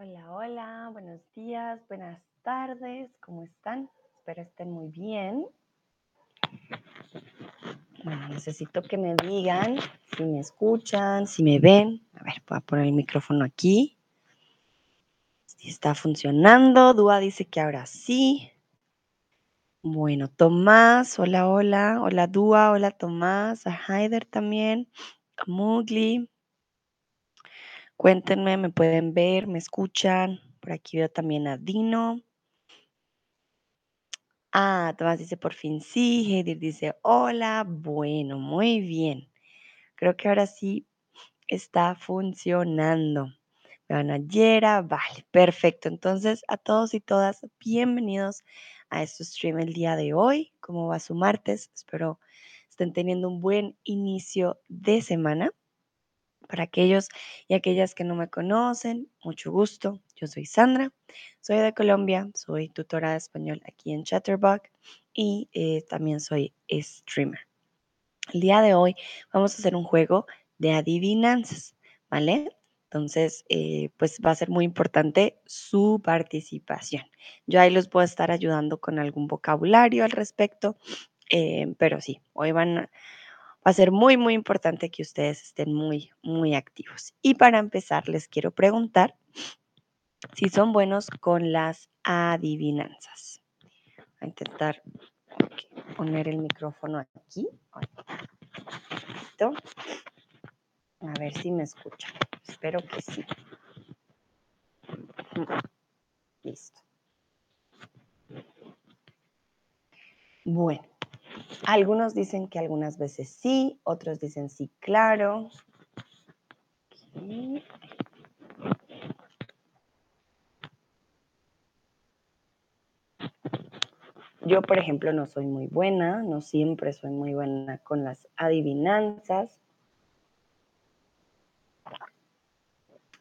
Hola, hola, buenos días, buenas tardes, ¿cómo están? Espero estén muy bien. Bueno, necesito que me digan si me escuchan, si me ven. A ver, voy a poner el micrófono aquí. Si está funcionando. Dúa dice que ahora sí. Bueno, Tomás, hola, hola. Hola, Dúa, hola, Tomás. A Haider también. A Mugli. Cuéntenme, me pueden ver, me escuchan. Por aquí veo también a Dino. Ah, Tomás dice por fin sí, Heidir dice hola, bueno, muy bien. Creo que ahora sí está funcionando. Me van a Yera, vale, perfecto. Entonces, a todos y todas, bienvenidos a este stream el día de hoy. ¿Cómo va su martes? Espero estén teniendo un buen inicio de semana. Para aquellos y aquellas que no me conocen, mucho gusto. Yo soy Sandra, soy de Colombia, soy tutora de español aquí en Chatterbox y eh, también soy streamer. El día de hoy vamos a hacer un juego de adivinanzas, ¿vale? Entonces, eh, pues va a ser muy importante su participación. Yo ahí los puedo estar ayudando con algún vocabulario al respecto, eh, pero sí, hoy van Va a ser muy, muy importante que ustedes estén muy, muy activos. Y para empezar, les quiero preguntar si son buenos con las adivinanzas. Voy a intentar poner el micrófono aquí. A ver si me escuchan. Espero que sí. Listo. Bueno, algunos dicen que algunas veces sí, otros dicen sí, claro. Yo, por ejemplo, no soy muy buena, no siempre soy muy buena con las adivinanzas.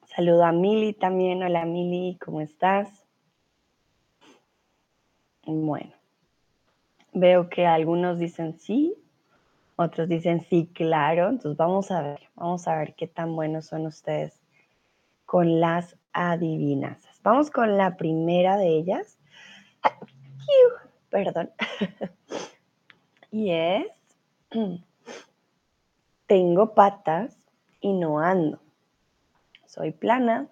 Saludo a Mili también. Hola Mili, ¿cómo estás? Bueno, veo que algunos dicen sí, otros dicen sí, claro. Entonces vamos a ver, vamos a ver qué tan buenos son ustedes con las adivinanzas. Vamos con la primera de ellas. Perdón. y es, tengo patas y no ando. Soy plana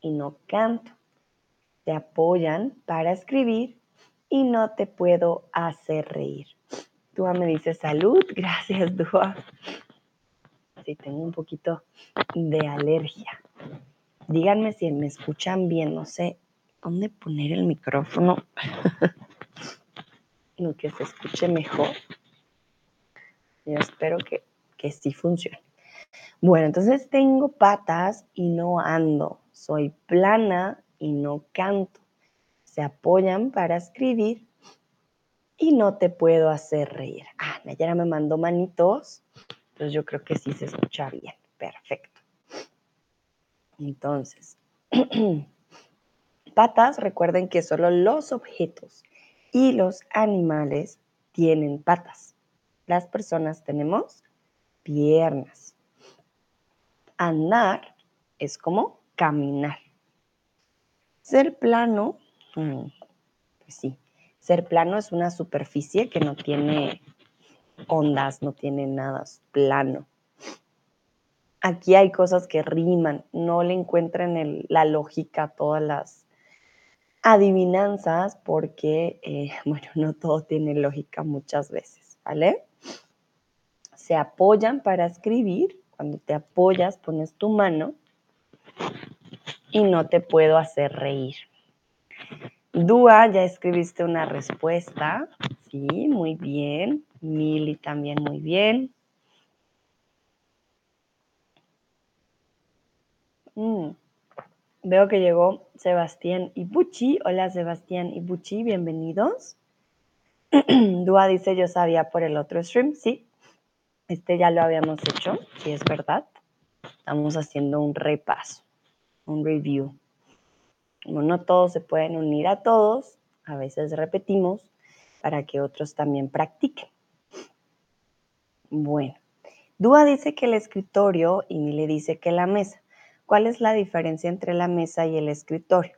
y no canto. Te apoyan para escribir y no te puedo hacer reír. Dúa me dice salud. Gracias, Dúa. Sí, tengo un poquito de alergia. Díganme si me escuchan bien. No sé dónde poner el micrófono. lo que se escuche mejor. Yo espero que, que sí funcione. Bueno, entonces tengo patas y no ando. Soy plana y no canto. Se apoyan para escribir y no te puedo hacer reír. Ah, Nayara me mandó manitos. Entonces yo creo que sí se escucha bien. Perfecto. Entonces, patas, recuerden que solo los objetos y los animales tienen patas. Las personas tenemos piernas. Andar es como caminar. Ser plano, pues sí, ser plano es una superficie que no tiene ondas, no tiene nada, es plano. Aquí hay cosas que riman, no le encuentran la lógica a todas las adivinanzas porque, eh, bueno, no todo tiene lógica muchas veces, ¿vale? Se apoyan para escribir. Cuando te apoyas, pones tu mano y no te puedo hacer reír. Dúa, ya escribiste una respuesta. Sí, muy bien. Mili también muy bien. Mm. Veo que llegó Sebastián Ibuchi. Hola Sebastián Ibuchi, bienvenidos. Dúa dice, yo sabía por el otro stream. Sí, este ya lo habíamos hecho, sí es verdad. Estamos haciendo un repaso, un review. No todos se pueden unir a todos, a veces repetimos para que otros también practiquen. Bueno, Dúa dice que el escritorio y le dice que la mesa. ¿cuál es la diferencia entre la mesa y el escritorio?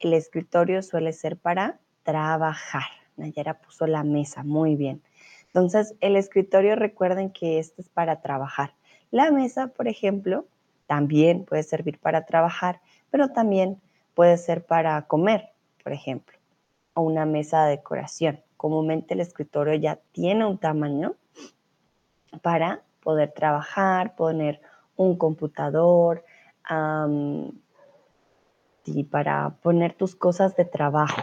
El escritorio suele ser para trabajar. Nayara puso la mesa, muy bien. Entonces, el escritorio, recuerden que este es para trabajar. La mesa, por ejemplo, también puede servir para trabajar, pero también puede ser para comer, por ejemplo, o una mesa de decoración. Comúnmente el escritorio ya tiene un tamaño para poder trabajar, poner un computador y para poner tus cosas de trabajo.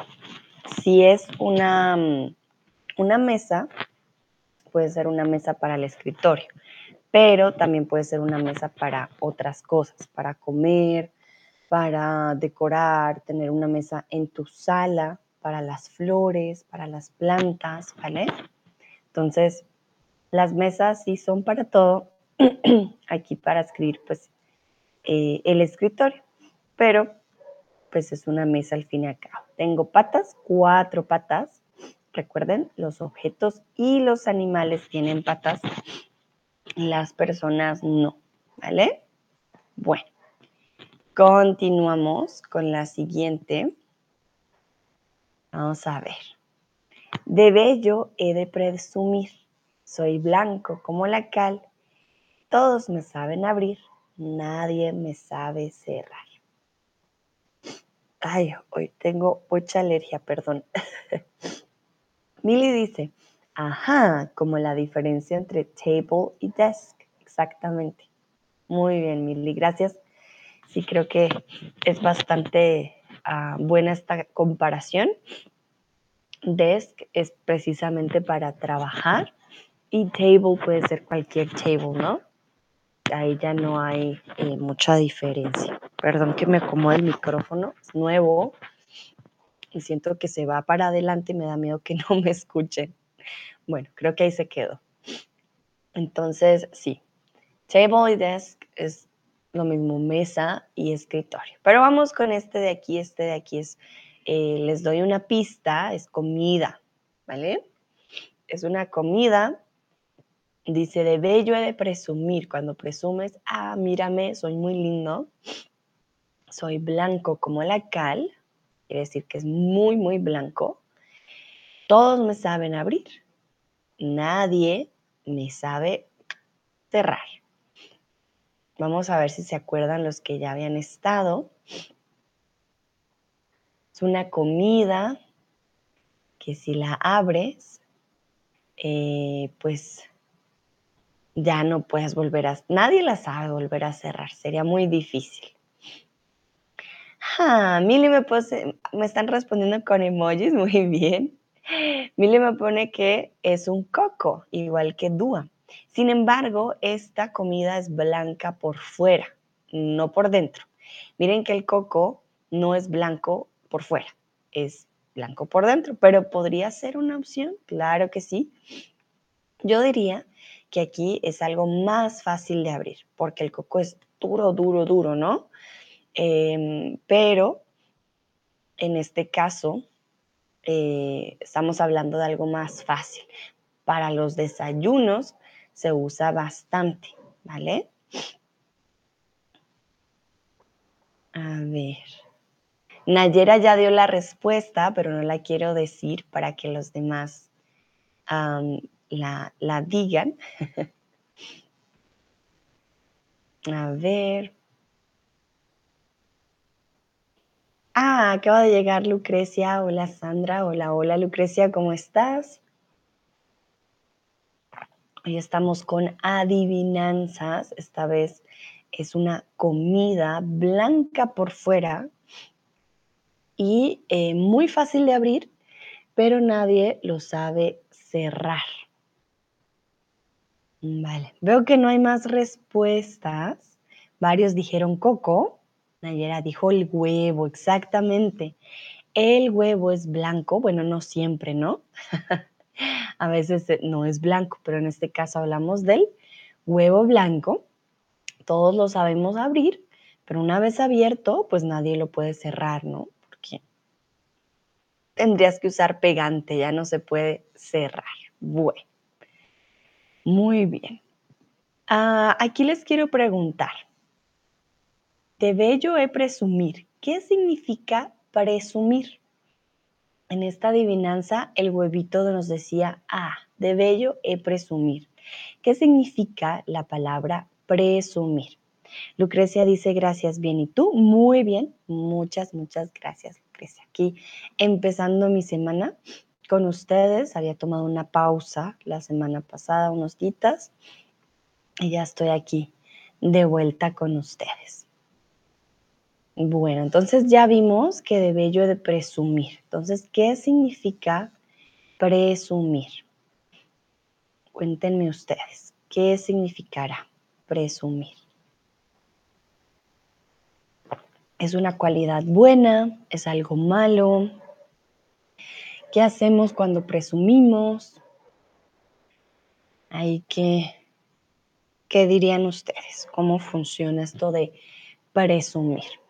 Si es una, una mesa, puede ser una mesa para el escritorio, pero también puede ser una mesa para otras cosas, para comer, para decorar, tener una mesa en tu sala, para las flores, para las plantas, ¿vale? Entonces, las mesas sí son para todo. Aquí para escribir, pues, eh, el escritorio. Pero, pues, es una mesa al fin y al cabo. Tengo patas, cuatro patas. Recuerden, los objetos y los animales tienen patas. Las personas no, ¿vale? Bueno, continuamos con la siguiente. Vamos a ver. De bello he de presumir soy blanco como la cal, todos me saben abrir, nadie me sabe cerrar. Ay, hoy tengo mucha alergia, perdón. Milly dice, ajá, como la diferencia entre table y desk, exactamente. Muy bien, Milly, gracias. Sí, creo que es bastante ah, buena esta comparación. Desk es precisamente para trabajar y table puede ser cualquier table, ¿no? Ahí ya no hay eh, mucha diferencia. Perdón que me acomode el micrófono, es nuevo y siento que se va para adelante y me da miedo que no me escuchen. Bueno, creo que ahí se quedó. Entonces, sí, table y desk es lo mismo, mesa y escritorio. Pero vamos con este de aquí, este de aquí es, eh, les doy una pista, es comida, ¿vale? Es una comida Dice, de bello he de presumir. Cuando presumes, ah, mírame, soy muy lindo. Soy blanco como la cal. Quiere decir que es muy, muy blanco. Todos me saben abrir. Nadie me sabe cerrar. Vamos a ver si se acuerdan los que ya habían estado. Es una comida que si la abres, eh, pues ya no puedes volver a, nadie la sabe volver a cerrar, sería muy difícil. Ah, Mili me, pose, me están respondiendo con emojis, muy bien. Mili me pone que es un coco, igual que Dúa. Sin embargo, esta comida es blanca por fuera, no por dentro. Miren que el coco no es blanco por fuera, es blanco por dentro, pero podría ser una opción, claro que sí. Yo diría que aquí es algo más fácil de abrir, porque el coco es duro, duro, duro, ¿no? Em, pero en este caso eh, estamos hablando de algo más fácil. Para los desayunos se usa bastante, ¿vale? A ver. Nayera ya dio la respuesta, pero no la quiero decir para que los demás la, la digan. A ver. Ah, acaba de llegar Lucrecia. Hola Sandra. Hola, hola Lucrecia, ¿cómo estás? Hoy estamos con adivinanzas. Esta vez es una comida blanca por fuera y eh, muy fácil de abrir, pero nadie lo sabe cerrar. Vale, veo que no hay más respuestas. Varios dijeron coco. Nayera dijo el huevo, exactamente. El huevo es blanco, bueno, no siempre, ¿no? A veces eh, no es blanco, pero en este caso hablamos del huevo blanco. Todos lo sabemos abrir, pero una vez abierto, pues nadie lo puede cerrar, ¿no? Porque tendrías que usar pegante, ya no se puede cerrar. Bueno. Muy bien. Ah, aquí les quiero preguntar. de bello es presumir. ¿Qué significa presumir? En esta adivinanza, el huevito nos decía, ah, de bello es presumir. ¿Qué significa la palabra presumir? Lucrecia dice, gracias, bien. ¿Y tú? Muy bien. Muchas, muchas gracias, Lucrecia. Aquí empezando mi semana con ustedes. Había tomado una pausa la semana pasada, unos días, y ya estoy aquí de vuelta con ustedes. Bueno, entonces ya vimos que de bello de presumir. Entonces, ¿qué significa presumir? Cuéntenme ustedes, ¿qué significará presumir? ¿Es una cualidad buena? ¿Es algo malo? ¿Qué hacemos cuando presumimos? Hay que, ¿qué dirían ustedes? ¿Cómo funciona esto de presumir?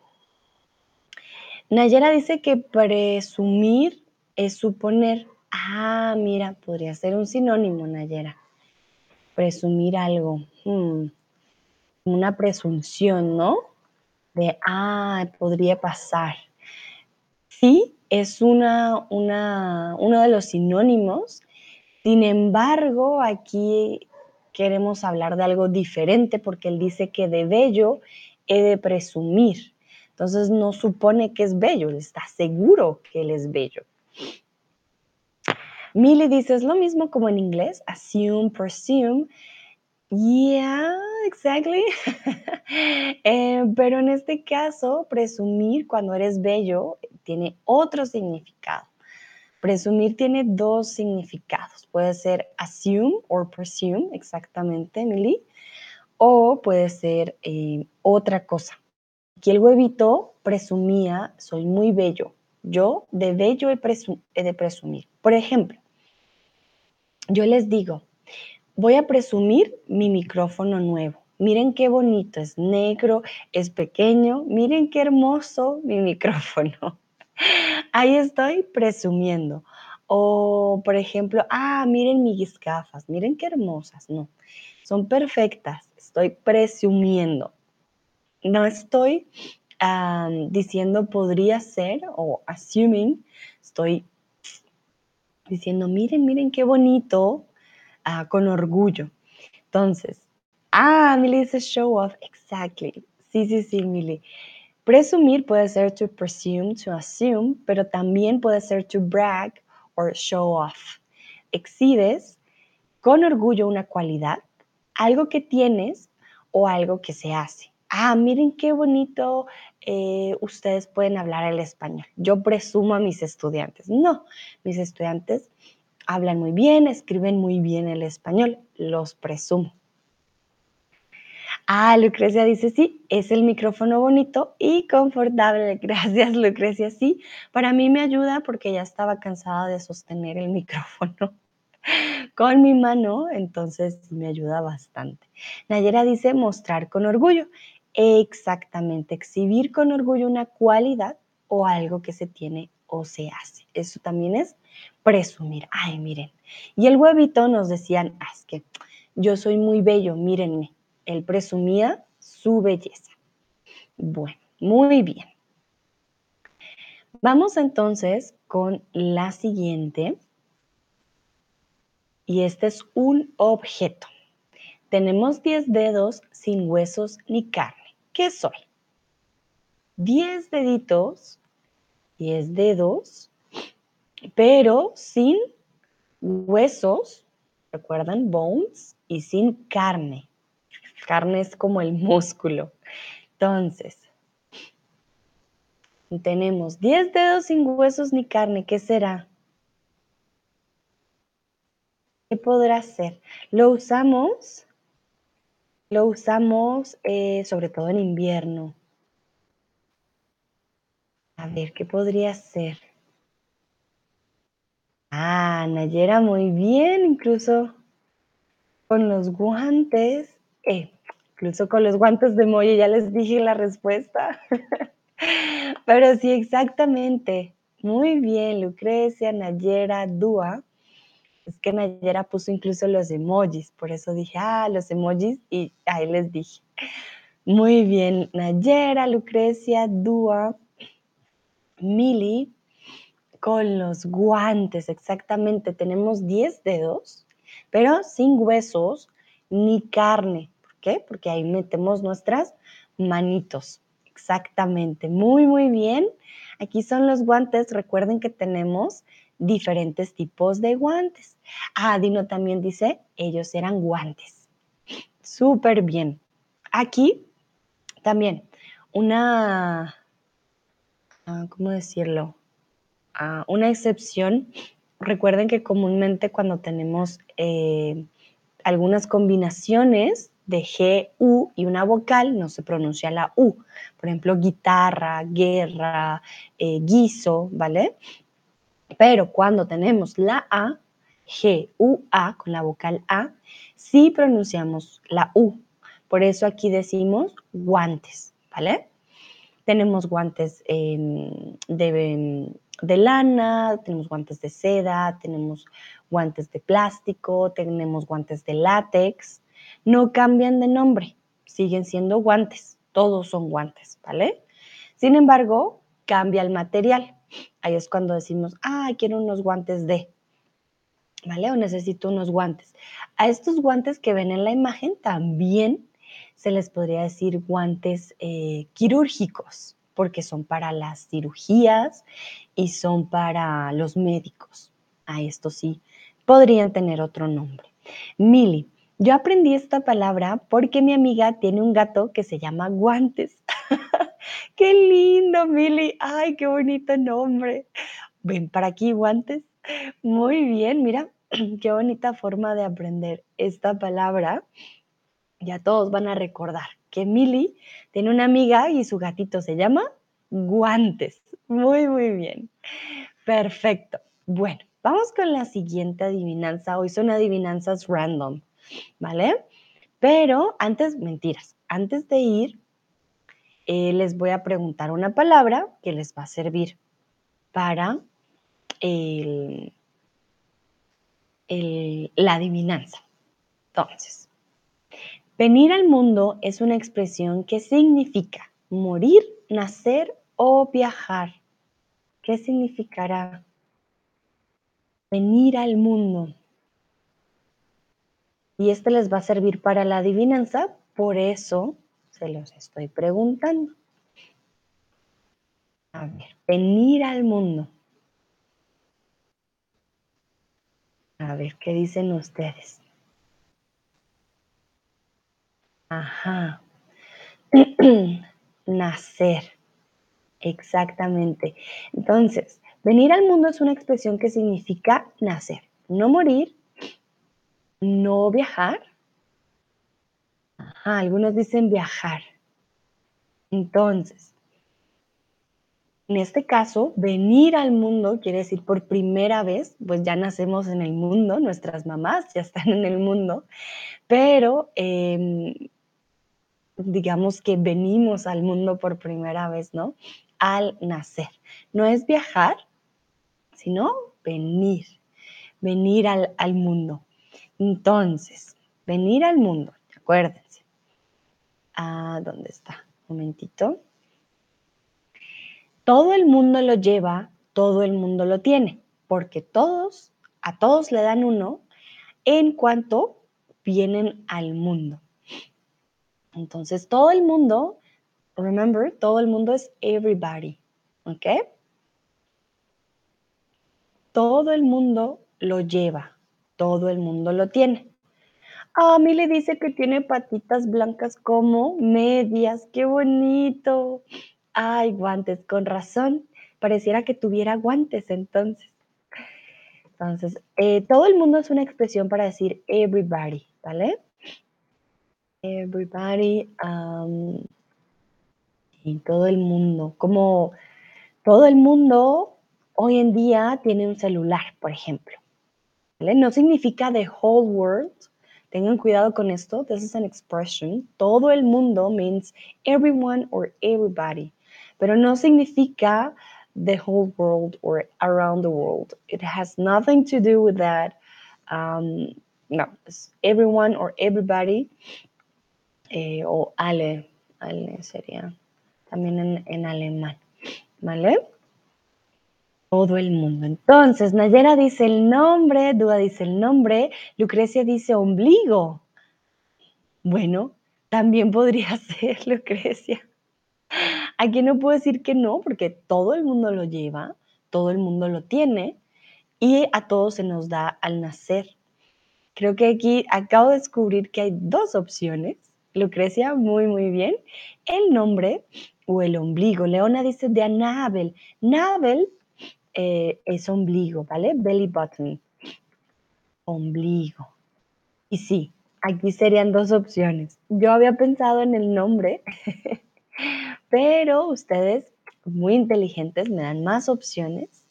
Nayera dice que presumir es suponer. Ah, mira, podría ser un sinónimo, Nayera. Presumir algo. Hmm, una presunción, ¿no? de, ah, podría pasar. Sí, es una, una, uno de los sinónimos. Sin embargo, aquí queremos hablar de algo diferente porque él dice que de bello he de presumir. Entonces no supone que es bello, está seguro que él es bello. Millie dice, es lo mismo como en inglés, assume, presume, Yeah, exactly. Eh, pero en este caso, presumir cuando eres bello tiene otro significado. Presumir tiene dos significados. Puede ser assume or presume, exactamente, Emily, o puede ser eh, otra cosa. Aquí el huevito presumía, soy muy bello. Yo de bello he de presumir. Por ejemplo, yo les digo, voy a presumir mi micrófono nuevo. Miren qué bonito, es negro, es pequeño. Miren qué hermoso mi micrófono. Ahí estoy presumiendo. O, por ejemplo, ah, miren mis gafas, miren qué hermosas. No, son perfectas. Estoy presumiendo. No estoy diciendo podría ser o assuming. Estoy diciendo, miren, miren qué bonito Ah, con orgullo. Entonces, ah, Milly dice show off, exactly. Sí, sí, sí, Milly. Presumir puede ser to presume, to assume, pero también puede ser to brag or show off. Exhibes con orgullo una cualidad, algo que tienes o algo que se hace. Ah, miren qué bonito eh, ustedes pueden hablar el español. Yo presumo a mis estudiantes. No, mis estudiantes hablan muy bien, escriben muy bien el español, los presumo. Ah, Lucrecia dice, sí, es el micrófono bonito y confortable. Gracias, Lucrecia. Sí, para mí me ayuda porque ya estaba cansada de sostener el micrófono con mi mano, entonces me ayuda bastante. Nayera dice, mostrar con orgullo. Exactamente, exhibir con orgullo una cualidad o algo que se tiene o se hace. Eso también es presumir. Ay, miren. Y el huevito nos decían, ah, es que yo soy muy bello, mírenme. Él presumía su belleza. Bueno, muy bien. Vamos entonces con la siguiente. Y este es un objeto. Tenemos 10 dedos sin huesos ni carne. ¿Qué soy? 10 deditos, 10 dedos pero sin huesos, ¿recuerdan? Bones, y sin carne. Carne es como el músculo. Entonces, tenemos 10 dedos sin huesos ni carne. ¿Qué será? ¿Qué podrá ser? Lo usamos, lo usamos eh, sobre todo en invierno. A ver, ¿qué podría ser? Ah, Nayera, muy bien, incluso con los guantes, eh, incluso con los guantes de molle, ya les dije la respuesta. Pero sí, exactamente. Muy bien, Lucrecia, Nayera, Dúa. Es que Nayera puso incluso los emojis, por eso dije, ah, los emojis, y ahí les dije. Muy bien, Nayera, Lucrecia, Dua, Mili, con los guantes, exactamente. Tenemos 10 dedos, pero sin huesos ni carne. ¿Por qué? Porque ahí metemos nuestras manitos. Exactamente, muy, muy bien. Aquí son los guantes. Recuerden que tenemos diferentes tipos de guantes. Ah, Dino también dice, ellos eran guantes. Súper bien. Aquí también una, ah, ¿cómo decirlo? Ah, una excepción. Recuerden que comúnmente cuando tenemos eh, algunas combinaciones de G, U y una vocal, no se pronuncia la U. Por ejemplo, guitarra, guerra, eh, guiso, ¿vale? Pero cuando tenemos la A, G, U, A, con la vocal A, sí pronunciamos la U. Por eso aquí decimos guantes, ¿vale? Tenemos guantes de, de lana, tenemos guantes de seda, tenemos guantes de plástico, tenemos guantes de látex. No cambian de nombre, siguen siendo guantes, todos son guantes, ¿vale? Sin embargo, cambia el material. Ahí es cuando decimos, ah, quiero unos guantes de, ¿vale? O necesito unos guantes. A estos guantes que ven en la imagen también se les podría decir guantes eh, quirúrgicos, porque son para las cirugías y son para los médicos. A esto sí, podrían tener otro nombre. Mili, yo aprendí esta palabra porque mi amiga tiene un gato que se llama guantes. qué lindo, Mili. Ay, qué bonito nombre. Ven para aquí, guantes. Muy bien, mira, qué bonita forma de aprender esta palabra. Ya todos van a recordar que Mili tiene una amiga y su gatito se llama Guantes. Muy, muy bien. Perfecto. Bueno, vamos con la siguiente adivinanza. Hoy son adivinanzas random, ¿vale? Pero antes, mentiras, antes de ir, eh, les voy a preguntar una palabra que les va a servir para la adivinanza. Entonces, venir al mundo es una expresión que significa morir, nacer o viajar. ¿Qué significará venir al mundo? Y este les va a servir para la adivinanza, por eso se los estoy preguntando. A ver, venir al mundo. A ver, ¿qué dicen ustedes? Ajá. Nacer. Exactamente. Entonces, venir al mundo es una expresión que significa nacer, no morir, no viajar algunos dicen viajar. Entonces, en este caso, venir al mundo quiere decir por primera vez, pues ya nacemos en el mundo, nuestras mamás ya están en el mundo, pero em, digamos que venimos al mundo por primera vez, ¿no? Al nacer. No es viajar, sino venir, venir al, al mundo. Entonces, venir al mundo, acuérdense ¿dónde está? Un momentito. Todo el mundo lo lleva, todo el mundo lo tiene, porque todos, a todos le dan uno en cuanto vienen al mundo. Entonces, todo el mundo, remember, todo el mundo es everybody, ¿ok? Todo el mundo lo lleva, todo el mundo lo tiene. A mí le dice que tiene patitas blancas como medias. ¡Qué bonito! Ay, guantes, con razón. Pareciera que tuviera guantes entonces. Entonces, eh, todo el mundo es una expresión para decir everybody, ¿vale? Everybody. y todo el mundo. Como todo el mundo hoy en día tiene un celular, por ejemplo. ¿vale? No significa the whole world, Tengan cuidado con esto. This is an expression. Todo el mundo means everyone or everybody. Pero no significa the whole world or around the world. It has nothing to do with that. Um, no, it's everyone or everybody. Eh, o ale, sería también en, en alemán, ¿vale? Todo el mundo. Entonces, Nayera dice el nombre, Dúa dice el nombre, Lucrecia dice ombligo. Bueno, también podría ser, Lucrecia. Aquí no puedo decir que no, porque todo el mundo lo lleva, todo el mundo lo tiene y a todos se nos da al nacer. Creo que aquí acabo de descubrir que hay dos opciones. Lucrecia, muy, muy bien. El nombre o el ombligo. Leona dice de Anabel. Nabel eh, es ombligo, ¿vale? Belly button. Ombligo. Y sí, aquí serían dos opciones. Yo había pensado en el nombre, pero ustedes, muy inteligentes, me dan más opciones.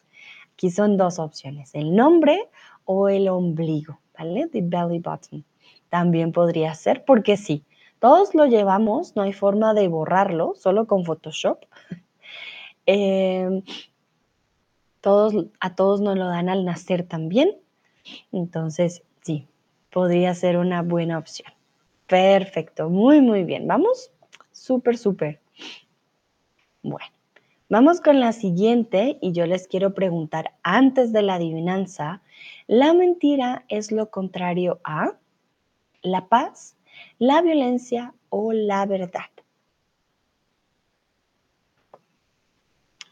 Aquí son dos opciones, el nombre o el ombligo, ¿vale? The belly button. También podría ser porque sí, todos lo llevamos, no hay forma de borrarlo, solo con Photoshop. Em, todos, a todos nos lo dan al nacer también. Entonces, sí, podría ser una buena opción. Perfecto, muy, muy bien. ¿Vamos? Súper, súper. Bueno, vamos con la siguiente y yo les quiero preguntar antes de la adivinanza, ¿la mentira es lo contrario a la paz, la violencia o la verdad?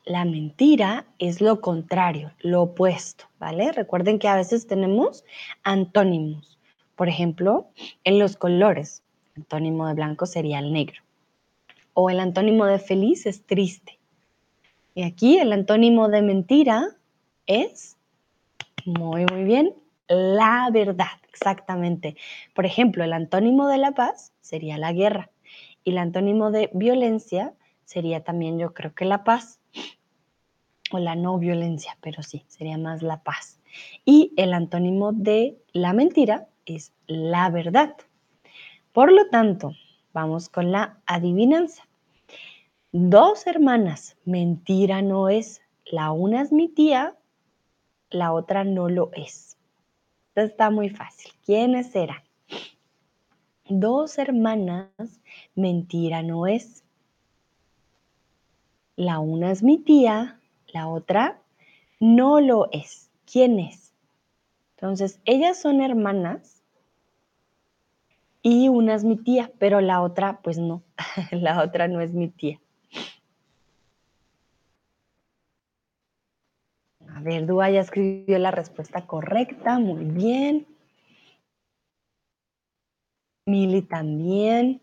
La mentira es lo contrario, lo opuesto, ¿vale? Recuerden que a veces tenemos antónimos. Por ejemplo, en los colores, el antónimo de blanco sería el negro. O el antónimo de feliz es triste. Y aquí el antónimo de mentira es, muy, muy bien, la verdad, exactamente. Por ejemplo, el antónimo de la paz sería la guerra. Y el antónimo de violencia sería también, yo creo que la paz o la no violencia, pero sí, sería más la paz. Y el antónimo de la mentira es la verdad. Por lo tanto, vamos con la adivinanza. Dos hermanas, mentira no es. La una es mi tía, la otra no lo es. Está muy fácil. ¿Quiénes serán? Dos hermanas, mentira no es. La una es mi tía, la otra no lo es. ¿Quién es? Entonces, ellas son hermanas y una es mi tía, pero la otra, pues no, la otra no es mi tía. A ver, Dúa ya escribió la respuesta correcta, muy bien. Mili también.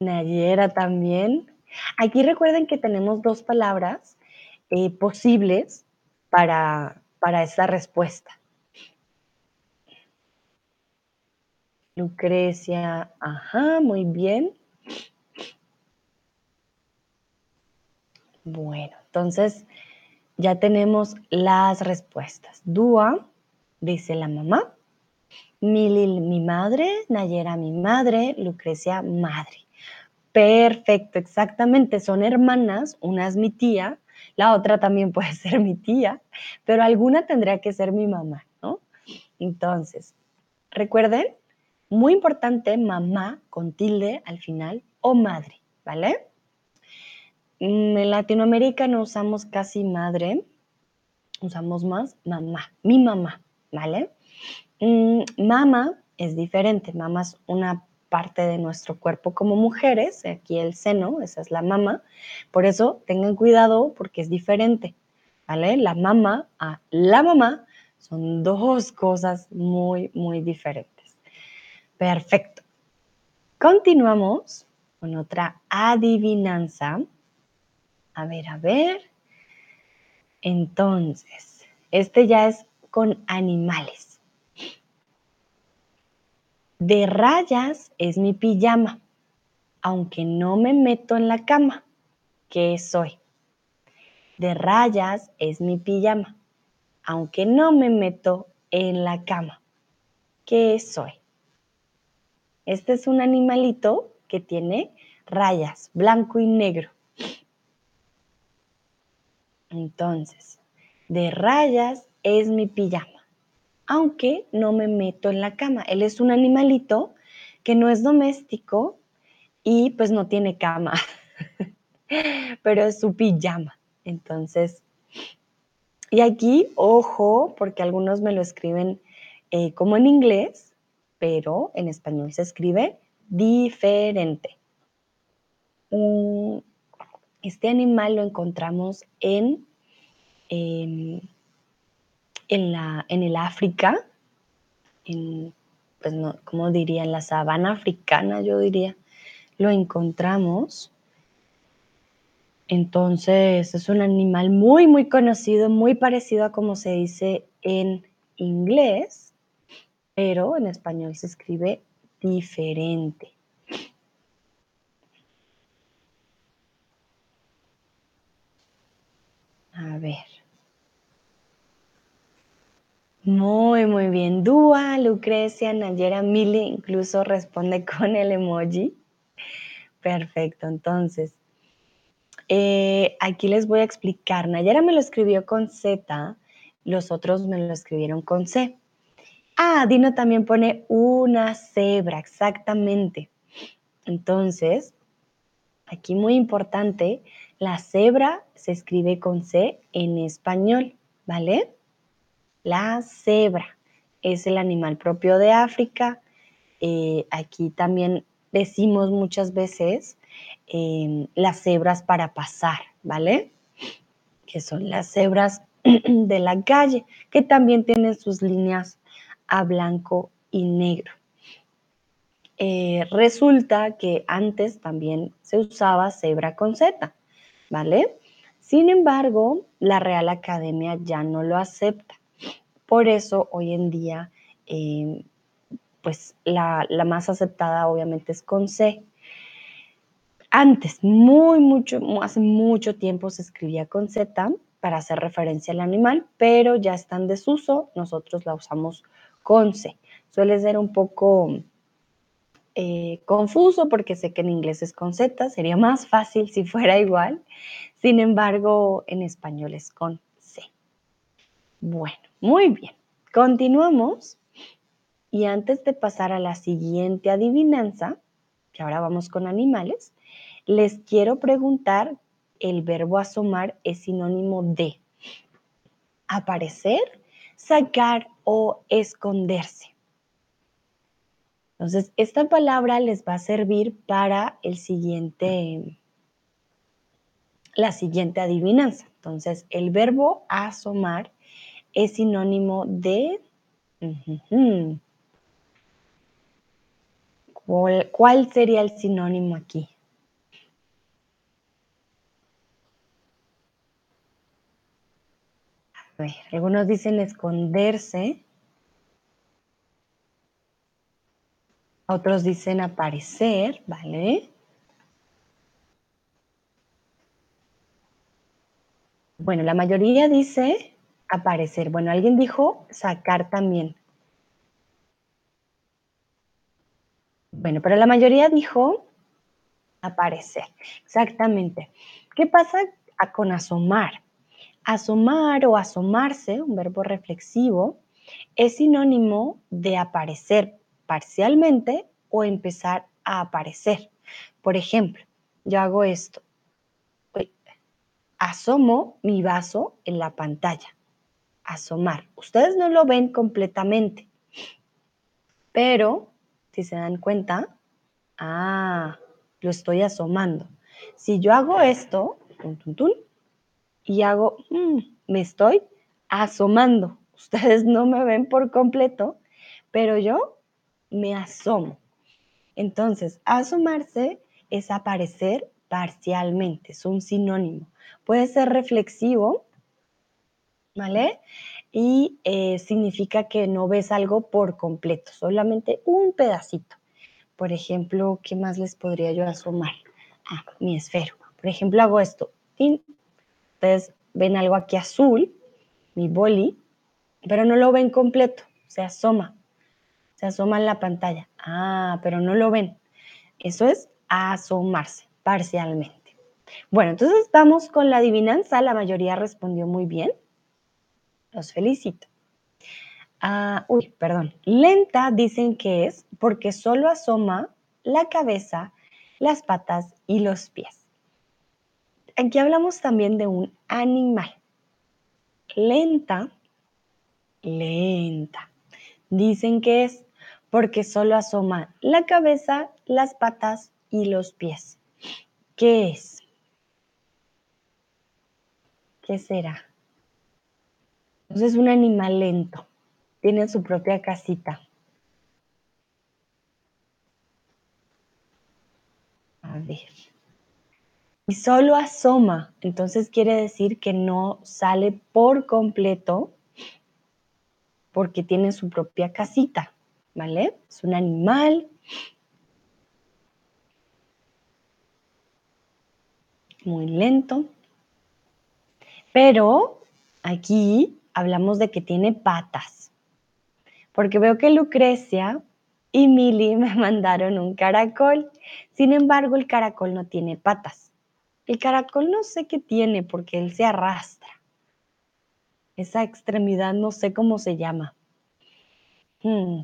Nayera también. Aquí recuerden que tenemos dos palabras eh, posibles para, para esta respuesta. Lucrecia, ajá, muy bien. Bueno, entonces ya tenemos las respuestas. Dúa dice la mamá, Milil mi madre, Nayera mi madre, Lucrecia madre. Perfecto, exactamente. Son hermanas, una es mi tía, la otra también puede ser mi tía, pero alguna tendría que ser mi mamá, ¿no? Entonces, recuerden, muy importante, mamá con tilde al final o madre, ¿vale? Mm, en Latinoamérica no usamos casi madre, usamos más mamá, mi mamá, ¿vale? Mm, mamá es diferente, mamá es una parte de nuestro cuerpo como mujeres, aquí el seno, esa es la mama, por eso tengan cuidado porque es diferente, ¿vale? La mama a la mamá son dos cosas muy, muy diferentes. Perfecto. Continuamos con otra adivinanza. A ver, a ver. Entonces, este ya es con animales. De rayas es mi pijama, aunque no me meto en la cama. ¿Qué soy? De rayas es mi pijama, aunque no me meto en la cama. ¿Qué soy? Este es un animalito que tiene rayas, blanco y negro. Entonces, de rayas es mi pijama aunque no me meto en la cama. Él es un animalito que no es doméstico, y pues no tiene cama, pero es su pijama. Entonces, y aquí, ojo, porque algunos me lo escriben eh, como en inglés, pero en español se escribe diferente. este animal lo encontramos en, en, la, en el África, en, pues no, ¿cómo diría? En la sabana africana, yo diría, lo encontramos entonces es un animal muy, muy conocido, muy parecido a como se dice en inglés, pero en español se escribe diferente. A ver. Muy, muy bien. Dúa, Lucrecia, Nayera, Mili incluso responde con el emoji. Perfecto. Entonces, eh, aquí les voy a explicar. Nayara me lo escribió con Z, los otros me lo escribieron con C. Ah, Dino también pone una cebra, exactamente. Entonces, aquí muy importante, la cebra se escribe con C en español, ¿vale? La cebra es el animal propio de África. Eh, aquí también decimos muchas veces Em, las cebras para pasar, ¿vale? Que son las cebras de la calle, que también tienen sus líneas a blanco y negro. Eh, resulta que antes también se usaba cebra con Z, ¿vale? Sin embargo, la Real Academia ya no lo acepta. Por eso hoy en día, em, pues la, la, más aceptada obviamente es con C, antes, muy mucho, hace mucho tiempo se escribía con Z para hacer referencia al animal, pero ya está en desuso, nosotros la usamos con C. Suele ser un poco eh, confuso porque sé que en inglés es con Z, sería más fácil si fuera igual. Sin embargo, en español es con C. Bueno, muy bien. Continuamos. Y antes de pasar a la siguiente adivinanza, que ahora vamos con animales, les quiero preguntar, el verbo asomar es sinónimo de aparecer, sacar o esconderse. Entonces, esta palabra les va a servir para el siguiente, la siguiente adivinanza. Entonces, el verbo asomar es sinónimo de... ¿Cuál sería el sinónimo aquí? algunos dicen esconderse, otros dicen aparecer, ¿vale? Bueno, la mayoría dice aparecer. Bueno, alguien dijo sacar también. Bueno, pero la mayoría dijo aparecer. Exactamente. ¿Qué pasa con asomar? Asomar o asomarse, un verbo reflexivo, es sinónimo de aparecer parcialmente o empezar a aparecer. Por ejemplo, yo hago esto. Asomo mi vaso en la pantalla. Asomar. Ustedes no lo ven completamente, pero si se dan cuenta, ah, lo estoy asomando. Si yo hago esto, y hago, mm, me estoy asomando. Ustedes no me ven por completo, pero yo me asomo. Entonces, asomarse es aparecer parcialmente, es un sinónimo. Puede ser reflexivo, ¿vale? Y eh, significa que no ves algo por completo, solamente un pedacito. Por ejemplo, ¿qué más les podría yo asomar? Ah, mi esfero. Por ejemplo, hago esto ustedes ven algo aquí azul, mi boli, pero no lo ven completo, se asoma, se asoma en la pantalla. Ah, pero no lo ven. Eso es asomarse parcialmente. Bueno, entonces vamos con la adivinanza. La mayoría respondió muy bien. Los felicito. Ah, uy, perdón. Lenta dicen que es porque solo asoma la cabeza las patas y los pies. Aquí hablamos también de un animal. Lenta, lenta. Dicen que es porque solo asoma la cabeza, las patas y los pies. ¿Qué es? ¿Qué será? Entonces es un animal lento. Tiene su propia casita. A ver. Y solo asoma. Entonces quiere decir que no sale por completo porque tiene su propia casita. ¿Vale? Es un animal. Muy lento. Pero aquí hablamos de que tiene patas. Porque veo que Lucrecia y Mili me mandaron un caracol. Sin embargo, el caracol no tiene patas. El caracol no sé qué tiene porque él se arrastra. Esa extremidad no sé cómo se llama. Hmm,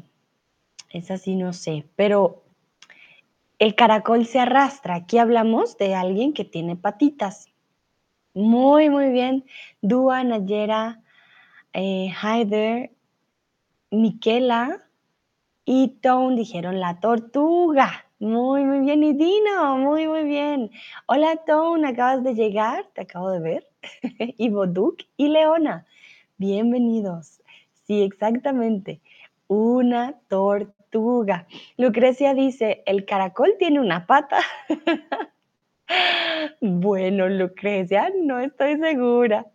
esa sí no sé, pero el caracol se arrastra. Aquí hablamos de alguien que tiene patitas. Muy, muy bien. Dua, Nayera, eh, Haider, Miquela y Tone dijeron la tortuga. Muy, muy bien. Y Dino, muy, muy bien. Hola Tone, acabas de llegar, te acabo de ver. y Boduk y Leona, bienvenidos. Sí, exactamente. Una tortuga. Lucrecia dice, el caracol tiene una pata. bueno, Lucrecia, no estoy segura.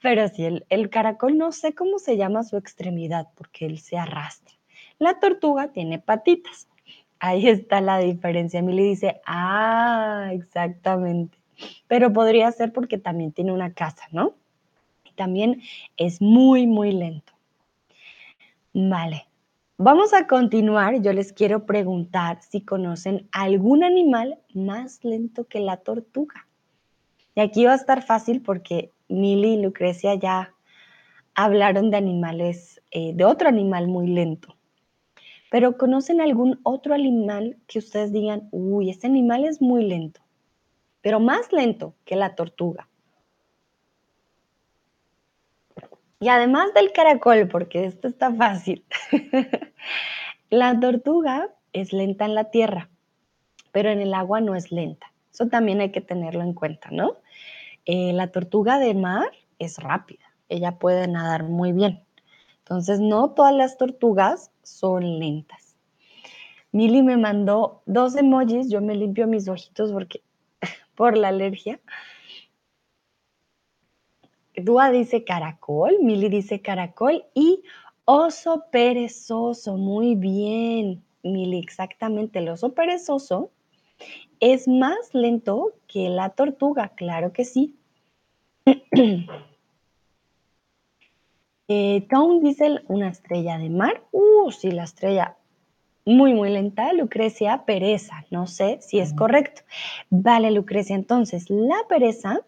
Pero sí, el, caracol no sé cómo se llama su extremidad porque él se arrastra. La tortuga tiene patitas. Ahí está la diferencia. Mili dice, ah, exactamente. Pero podría ser porque también tiene una casa, ¿no? Y también es muy, muy lento. Vale. Vamos a continuar. Yo les quiero preguntar si conocen algún animal más lento que la tortuga. Y aquí va a estar fácil porque Mili y Lucrecia ya hablaron de animales, eh, de otro animal muy lento. Pero ¿conocen algún otro animal que ustedes digan, uy, este animal es muy lento, pero más lento que la tortuga? Y además del caracol, porque esto está fácil, la tortuga es lenta en la tierra, pero en el agua no es lenta. Eso también hay que tenerlo en cuenta, ¿no? Eh, la tortuga de mar es rápida, ella puede nadar muy bien. Entonces, no todas las tortugas son lentas. Mili me mandó dos emojis, yo me limpio mis ojitos porque por la alergia. Dúa dice caracol, Mili dice caracol y oso perezoso. Muy bien, Mili, exactamente. El oso perezoso es más lento que la tortuga, claro que sí. eh, dice una estrella de mar. Uh, sí, la estrella muy, muy lenta. Lucrecia, pereza. No sé si es correcto. Vale, Lucrecia. Entonces, la pereza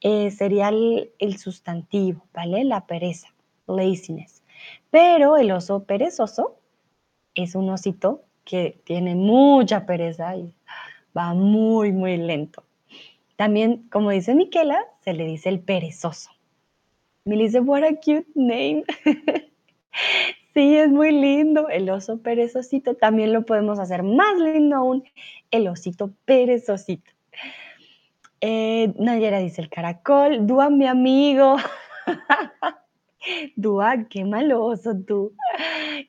eh, sería el, el sustantivo, ¿vale? La pereza, laziness. Pero el oso perezoso es un osito que tiene mucha pereza y va muy, muy lento. También, como dice Miquela, se le dice el perezoso. Me dice, what a cute name. sí, es muy lindo. El oso perezosito también lo podemos hacer más lindo aún. El osito perezosito. Eh, Nayera dice el caracol. Dua, mi amigo. Dua, qué maloso tú.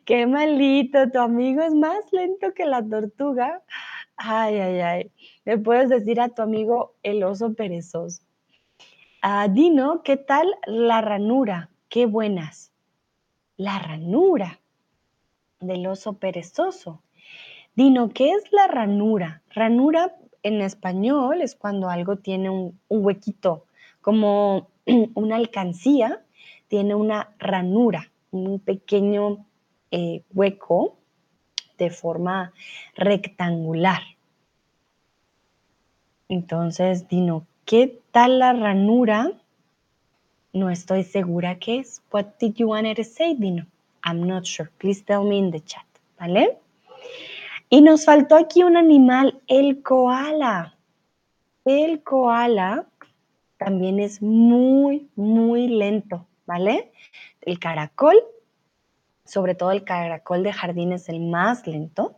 Qué malito. Tu amigo es más lento que la tortuga. Ay, ay, ay. Le puedes decir a tu amigo el oso perezoso. Ah, Dino, ¿qué tal la ranura? Qué buenas. La ranura del oso perezoso. Dino, ¿qué es la ranura? Ranura en español es cuando algo tiene un, huequito, como una alcancía, tiene una ranura, un pequeño eh, hueco de forma rectangular. Entonces, Dino, ¿qué tal la ranura? No estoy segura qué es. What did you want to say, Dino? I'm not sure. Please tell me in the chat, ¿vale? Y nos faltó aquí un animal, el koala. El koala también es muy, muy lento, ¿vale? El caracol, sobre todo el caracol de jardín es el más lento.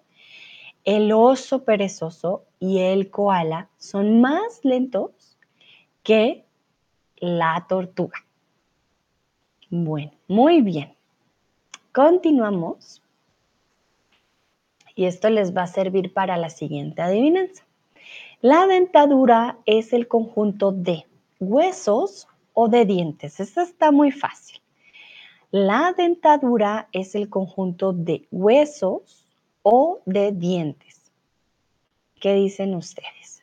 El oso perezoso y el koala son más lentos que la tortuga. Bueno, muy bien. Continuamos. Y esto les va a servir para la siguiente adivinanza. La dentadura es el conjunto de huesos o de dientes. Esta está muy fácil. La dentadura es el conjunto de huesos o de dientes. ¿Qué dicen ustedes?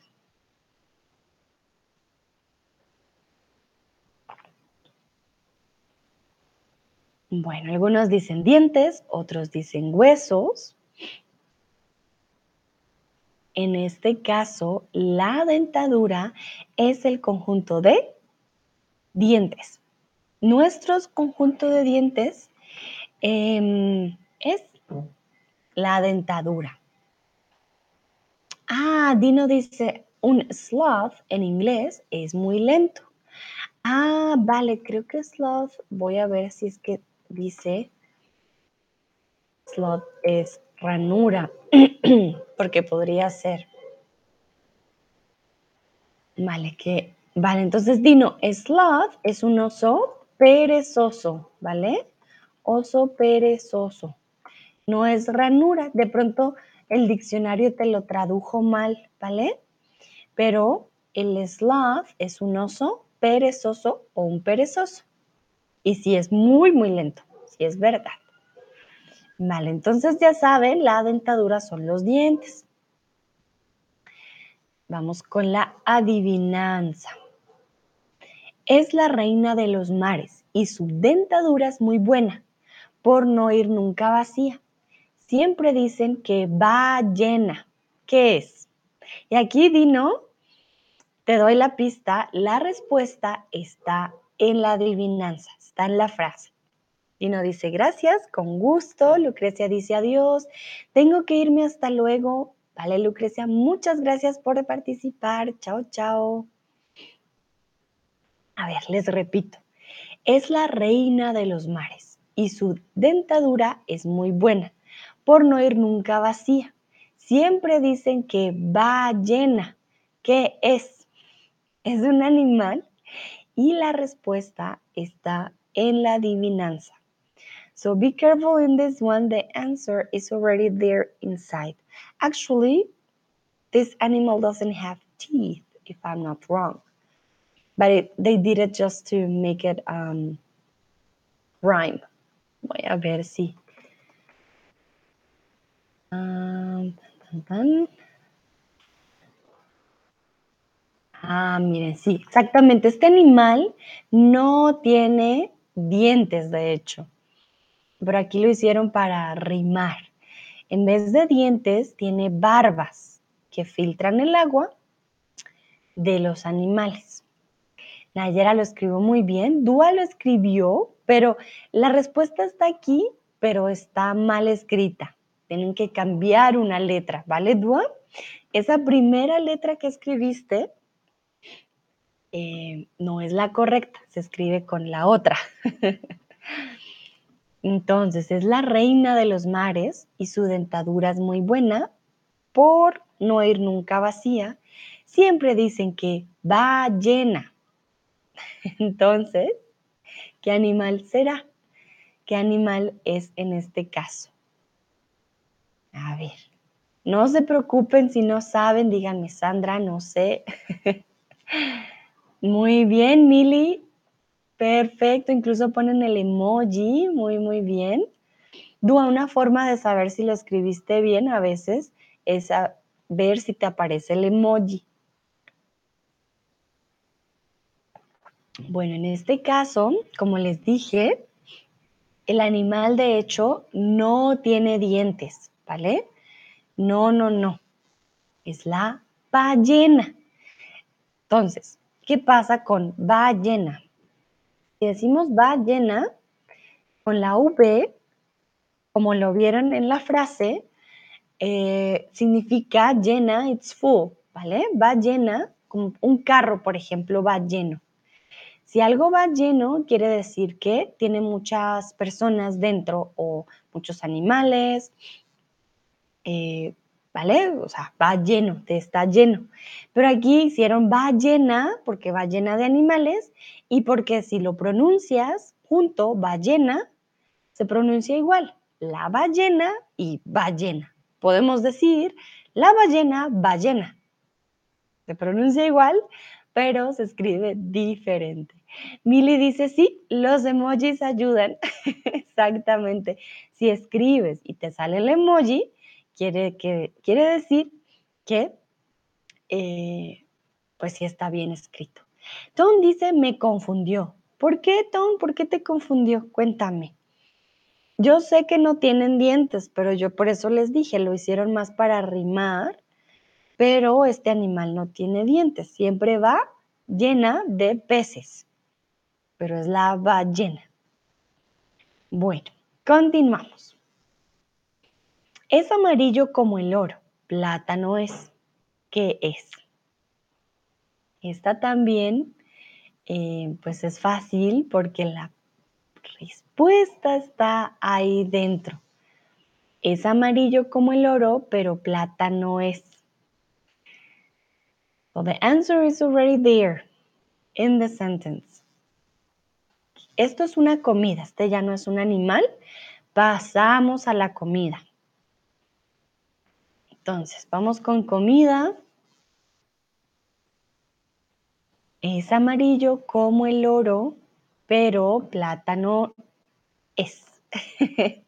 Bueno, algunos dicen dientes, otros dicen huesos. En este caso, la dentadura es el conjunto de dientes. Nuestro conjunto de dientes em, es la dentadura. Ah, Dino dice, un sloth en inglés es muy lento. Ah, vale, creo que sloth, voy a ver si es que dice, sloth es ranura, porque podría ser. Vale, que, vale, entonces Dino, sloth es un oso perezoso, ¿vale? Oso perezoso. No es ranura, de pronto el diccionario te lo tradujo mal, ¿vale? Pero el sloth es un oso perezoso o un perezoso. Y si es muy, muy lento, si es verdad. Vale, entonces ya saben, la dentadura son los dientes. Vamos con la adivinanza. Es la reina de los mares y su dentadura es muy buena, por no ir nunca vacía. Siempre dicen que va llena. ¿Qué es? Y aquí, Dino, te doy la pista. La respuesta está en la adivinanza, está en la frase. Dino dice gracias, con gusto. Lucrecia dice adiós. Tengo que irme hasta luego. Vale, Lucrecia, muchas gracias por participar. Chao, chao. A ver, les repito. Es la reina de los mares y su dentadura es muy buena, por no ir nunca vacía. Siempre dicen que va llena. ¿Qué es? Es un animal y la respuesta está en la adivinanza. So be careful in this one. The answer is already there inside. Actually, this animal doesn't have teeth, if I'm not wrong. But it, they did it just to make it um, rhyme. Voy a ver si. Ah, miren, sí, exactamente. Este animal no tiene dientes, de hecho pero aquí lo hicieron para rimar. En vez de dientes, tiene barbas que filtran el agua de los animales. Nayera lo escribió muy bien, Dúa lo escribió, pero la respuesta está aquí, pero está mal escrita. Tienen que cambiar una letra, ¿vale, Dúa? Esa primera letra que escribiste eh, no es la correcta, se escribe con la otra. Entonces es la reina de los mares y su dentadura es muy buena por no ir nunca vacía. Siempre dicen que va llena. Entonces, ¿qué animal será? ¿Qué animal es en este caso? A ver, no se preocupen si no saben, díganme Sandra, no sé. Muy bien, Mili, Perfecto, incluso ponen el emoji, muy, muy bien. Dúa, una forma de saber si lo escribiste bien a veces es ver si te aparece el emoji. Bueno, en este caso, como les dije, el animal de hecho no tiene dientes, ¿vale? No, no, no. Es la ballena. Entonces, ¿qué pasa con ballena? Si decimos ballena, con la V, como lo vieron en la frase, eh, significa llena, it's full, ¿vale? Va llena, como un carro, por ejemplo, va lleno. Si algo va lleno, quiere decir que tiene muchas personas dentro o muchos animales, eh, ¿vale? O sea, va lleno, te está lleno. Pero aquí hicieron va llena porque va llena de animales y porque si lo pronuncias junto, ballena, se pronuncia igual. La ballena y ballena. Podemos decir la ballena, ballena. Se pronuncia igual, pero se escribe diferente. Mili dice, sí, los emojis ayudan. Exactamente. Si escribes y te sale el emoji, quiere, que, quiere decir que eh, pues sí está bien escrito. Tom dice, me confundió. ¿Por qué, Tom? ¿Por qué te confundió? Cuéntame. Yo sé que no tienen dientes, pero yo por eso les dije, lo hicieron más para rimar, pero este animal no tiene dientes, siempre va llena de peces, pero es la ballena. Bueno, continuamos. Es amarillo como el oro, plátano es. ¿Qué es? Esta también, eh, pues es fácil porque la respuesta está ahí dentro. Es amarillo como el oro, pero plátano es. So the answer is already there in the sentence. Esto es una comida, este ya no es un animal. Pasamos a la comida. Entonces, vamos con comida. Es amarillo como el oro, pero plátano es.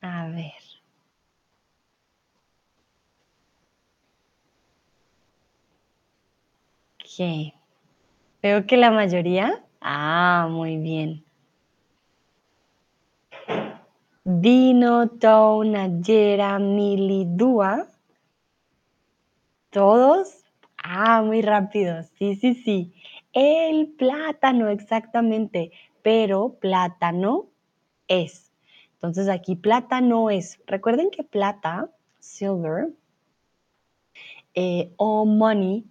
A ver. Veo que la mayoría. Ah, muy bien. Dino, Tona, Yera, Mili, Dua. ¿Todos? Ah, muy rápido. Sí, sí, sí. El plátano, exactamente. Pero plátano es. Entonces aquí plátano es. Recuerden que plata, silver, eh, o money,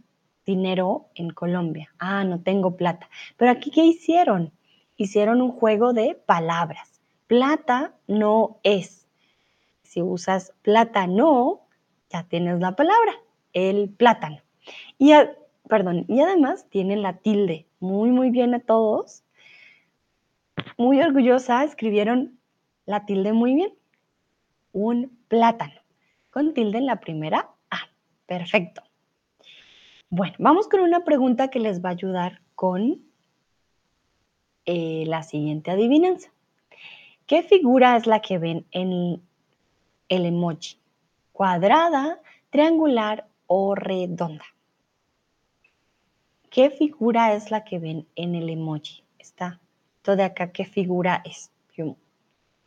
dinero en Colombia. Ah, no tengo plata. Pero aquí, ¿qué hicieron? Hicieron un juego de palabras. Plata no es. Si usas plátano, ya tienes la palabra, el plátano. Y, perdón, y además tienen la tilde. Muy, muy bien a todos. Muy orgullosa, escribieron la tilde muy bien. Un plátano. Con tilde en la primera A. Perfecto. Bueno, vamos con una pregunta que les va a ayudar con eh, la siguiente adivinanza. ¿Qué figura es la que ven en el emoji? ¿Cuadrada, triangular o redonda? ¿Qué figura es la que ven en el emoji? Está todo de acá, ¿qué figura es?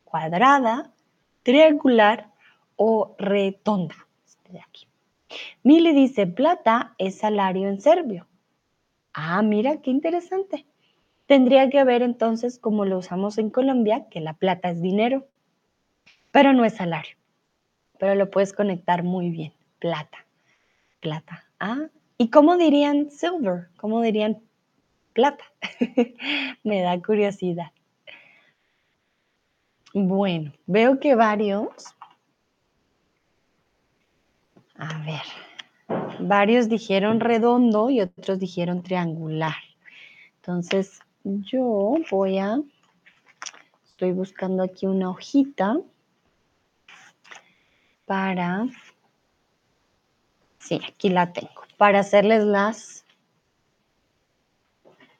¿Cuadrada, triangular o redonda? Este. Mili dice, plata es salario en serbio. Ah, mira, qué interesante. Tendría que ver entonces, como lo usamos en Colombia, que la plata es dinero, pero no es salario. Pero lo puedes conectar muy bien. Plata, plata. Ah, ¿y cómo dirían silver? ¿Cómo dirían plata? Me da curiosidad. Bueno, veo que varios. A ver, varios dijeron redondo y otros dijeron triangular. Entonces, yo voy a, estoy buscando aquí una hojita para, sí, aquí la tengo, para hacerles las,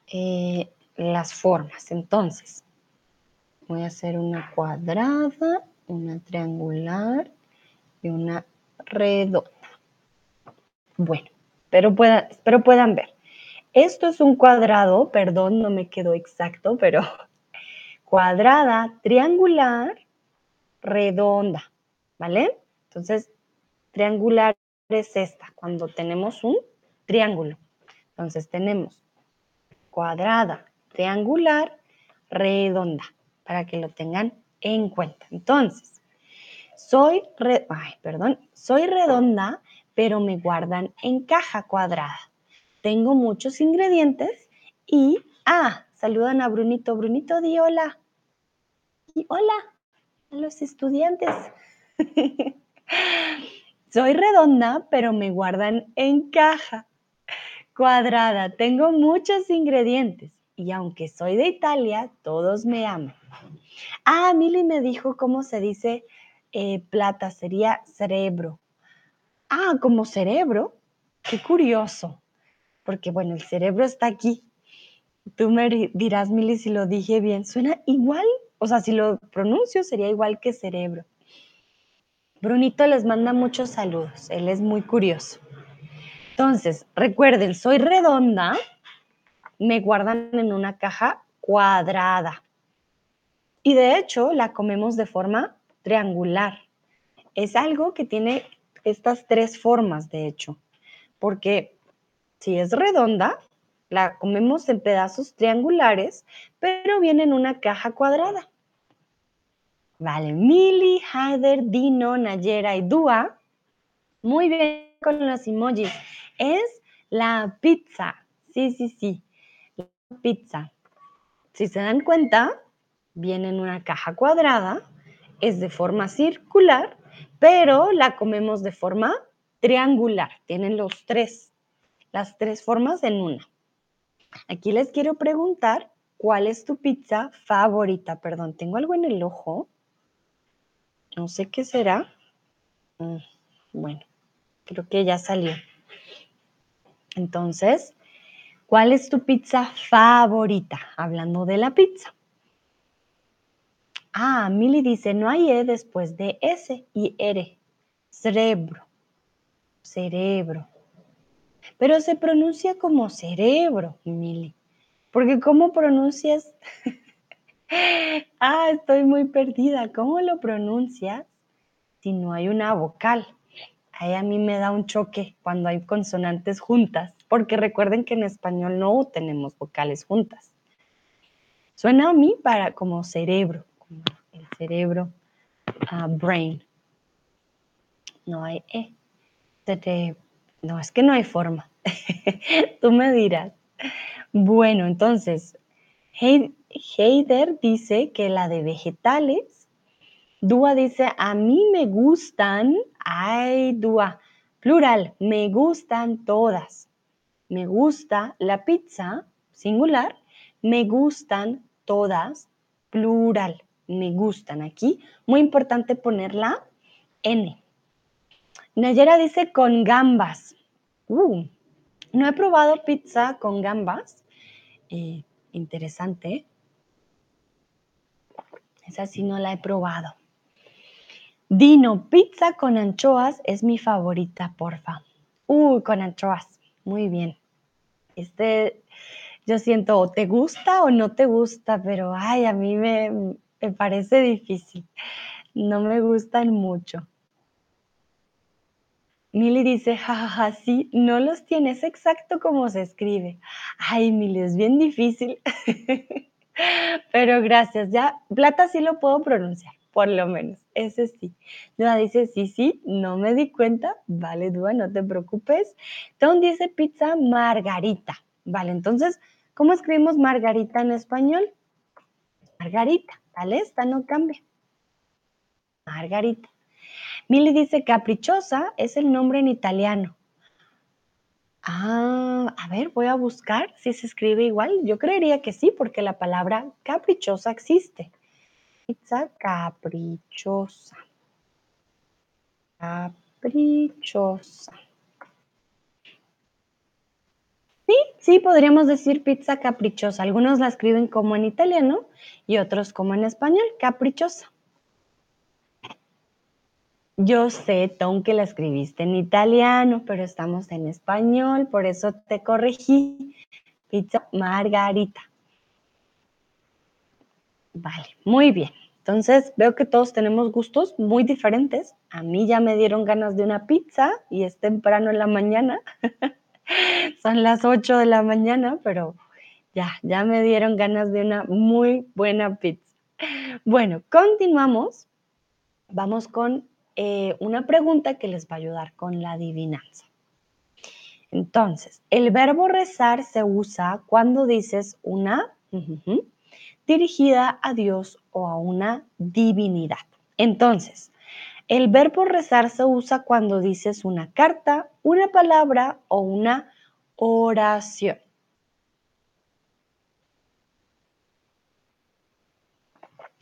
eh, las formas. Entonces, voy a hacer una cuadrada, una triangular y una redonda. Bueno, pero espero puedan ver. Esto es un cuadrado, perdón, no me quedó exacto, pero cuadrada, triangular, redonda, ¿vale? Entonces, triangular es esta, cuando tenemos un triángulo. Entonces, tenemos cuadrada, triangular, redonda, para que lo tengan en cuenta. Entonces, soy, perdón, soy redonda, pero me guardan en caja cuadrada. Tengo muchos ingredientes y, ah, saludan a Brunito. Brunito, di hola. Y hola a los estudiantes. Soy redonda, pero me guardan en caja cuadrada. Tengo muchos ingredientes y aunque soy de Italia, todos me aman. Ah, Mili me dijo cómo se dice eh, plata, sería cerebro. Ah, como cerebro. Qué curioso. Porque bueno, el cerebro está aquí. Tú me dirás, Mili, si lo dije bien. Suena igual. O sea, si lo pronuncio, sería igual que cerebro. Brunito les manda muchos saludos. Él es muy curioso. Entonces, recuerden, soy redonda. Me guardan en una caja cuadrada. Y de hecho, la comemos de forma triangular. Es algo que tiene estas tres formas, de hecho, porque si es redonda, la comemos en pedazos triangulares, pero viene en una caja cuadrada. Vale, Mili, Heider, Dino, Nayera y Dua. Muy bien con los emojis. Es la pizza. Sí, sí, sí. La pizza. Si se dan cuenta, viene en una caja cuadrada, es de forma circular, pero la comemos de forma triangular. Tienen los tres, las tres formas en una. Aquí les quiero preguntar, ¿cuál es tu pizza favorita? Perdón, tengo algo en el ojo. No sé qué será. Mm, bueno, creo que ya salió. Entonces, ¿cuál es tu pizza favorita? Hablando de la pizza. Ah, Mili dice, no hay E después de S y R. Cerebro. Cerebro. Pero se pronuncia como cerebro, Mili. Porque ¿cómo pronuncias? ah, estoy muy perdida. ¿Cómo lo pronuncias si no hay una vocal? Ahí a mí me da un choque cuando hay consonantes juntas, porque recuerden que en español no tenemos vocales juntas. Suena a mí para como cerebro el cerebro, ah, brain. No hay E. No, es que no hay forma. Tú me dirás. Bueno, entonces, Heider dice que la de vegetales. Dúa dice, a mí me gustan, ay, Dúa, plural, me gustan todas. Me gusta la pizza, singular, me gustan todas, plural me gustan. Aquí, muy importante poner la N. Nayera dice con gambas. Uh, no he probado pizza con gambas. Eh, interesante. Esa sí no la he probado. Dino, pizza con anchoas es mi favorita, porfa. Uh, con anchoas. Muy bien. Este, yo siento, o te gusta o no te gusta, pero ay, a mí me, me parece difícil. No me gustan mucho. Mili dice, jajaja, sí, no los tienes exacto como se escribe. Ay, Mili, es bien difícil. Pero gracias, ya, plata sí lo puedo pronunciar, por lo menos, ese sí. Dua dice, sí, sí, no me di cuenta. Vale, Dua, no te preocupes. Tom dice pizza margarita. Vale, entonces, ¿cómo escribimos margarita en español? Margarita. Esta no cambia. Margarita. Mili dice caprichosa es el nombre en italiano. Ah, a ver, voy a buscar si se escribe igual. Yo creería que sí, porque la palabra caprichosa existe. Pizza caprichosa. Caprichosa. Sí, sí, podríamos decir pizza caprichosa. Algunos la escriben como en italiano y otros como en español, caprichosa. Yo sé, Tom, que la escribiste en italiano, pero estamos en español, por eso te corregí. Pizza margarita. Vale, muy bien. Entonces veo que todos tenemos gustos muy diferentes. A mí ya me dieron ganas de una pizza y es temprano en la mañana. Son las 8 de la mañana, pero ya, ya me dieron ganas de una muy buena pizza. Bueno, continuamos. Vamos con eh, una pregunta que les va a ayudar con la adivinanza. Entonces, el verbo rezar se usa cuando dices una dirigida a Dios o a una divinidad. Entonces, el verbo rezar se usa cuando dices una carta, una palabra o una oración.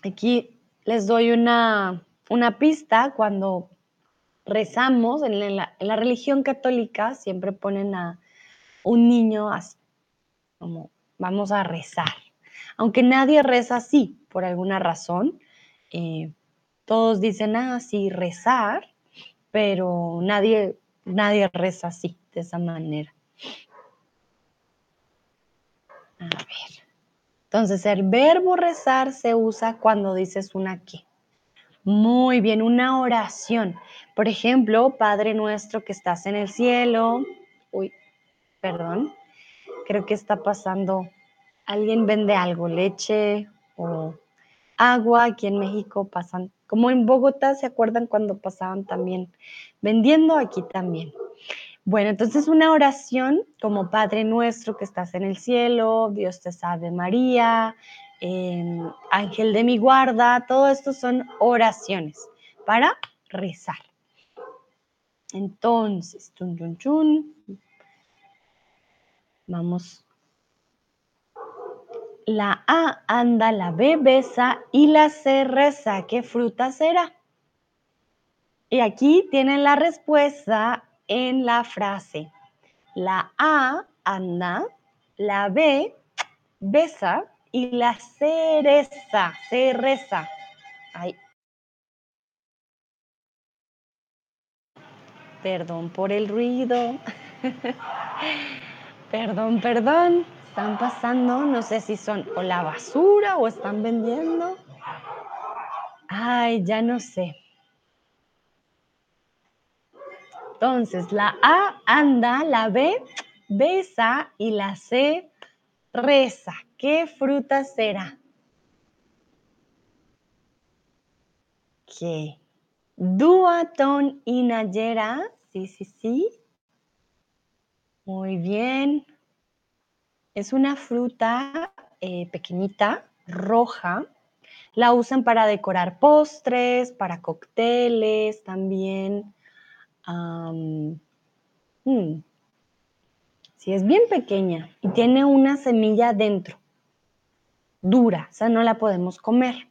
Aquí les doy una, pista. Cuando rezamos en la, religión católica, siempre ponen a un niño así, como vamos a rezar. Aunque nadie reza así, por alguna razón. Eh, todos dicen, ah, sí, rezar, pero nadie, nadie reza así, de esa manera. A ver. Entonces, el verbo rezar se usa cuando dices una qué. Muy bien, una oración. Por ejemplo, Padre nuestro que estás en el cielo. Uy, perdón. Creo que está pasando. Alguien vende algo, leche o agua. Aquí en México pasan, como en Bogotá, ¿se acuerdan cuando pasaban también vendiendo? Aquí también. Bueno, entonces una oración como Padre nuestro que estás en el cielo, Dios te salve María, Ángel de mi guarda, todo esto son oraciones para rezar. Entonces, chun, chun, chun. Vamos. La A anda, la B besa y la C reza. ¿Qué fruta será? Y aquí tienen la respuesta en la frase. La A anda, la B besa y la cereza, cereza. Ay. Perdón por el ruido. perdón, perdón. Están pasando, no sé si son o la basura o están vendiendo. Ay, ya no sé. Entonces, la A anda, la B besa y la C reza. ¿Qué fruta será? ¿Qué? Duaton y Nayera. Sí, sí, sí. Muy bien. Es una fruta eh, pequeñita, roja. La usan para decorar postres, para cócteles también. Hmm. Si es bien pequeña y tiene una semilla dentro, dura, o sea, no la podemos comer.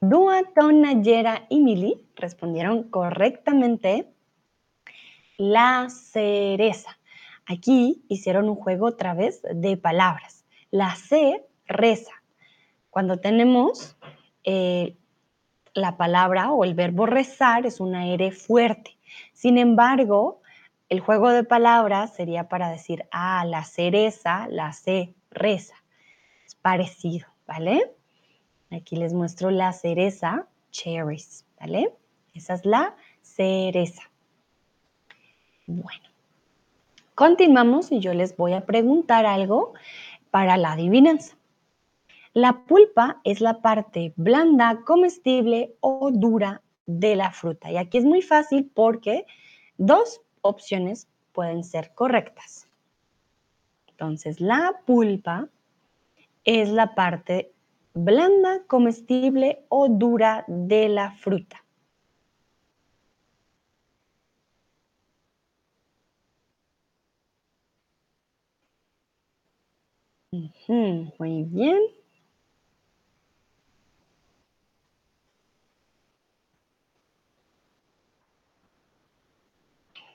Dua, Nayera y Mili respondieron correctamente la cereza. Aquí hicieron un juego otra vez de palabras. La C reza. Cuando tenemos eh, la palabra o el verbo rezar es una R fuerte. Sin embargo, el juego de palabras sería para decir, ah, la cereza, la C reza. Es parecido, ¿vale? Aquí les muestro la cereza, cherries, ¿vale? Esa es la cereza. Bueno, continuamos y yo les voy a preguntar algo para la adivinanza. La pulpa es la parte blanda, comestible o dura de la fruta. Y aquí es muy fácil porque dos opciones pueden ser correctas. Entonces, la pulpa es la parte blanda, comestible o dura de la fruta. muy bien.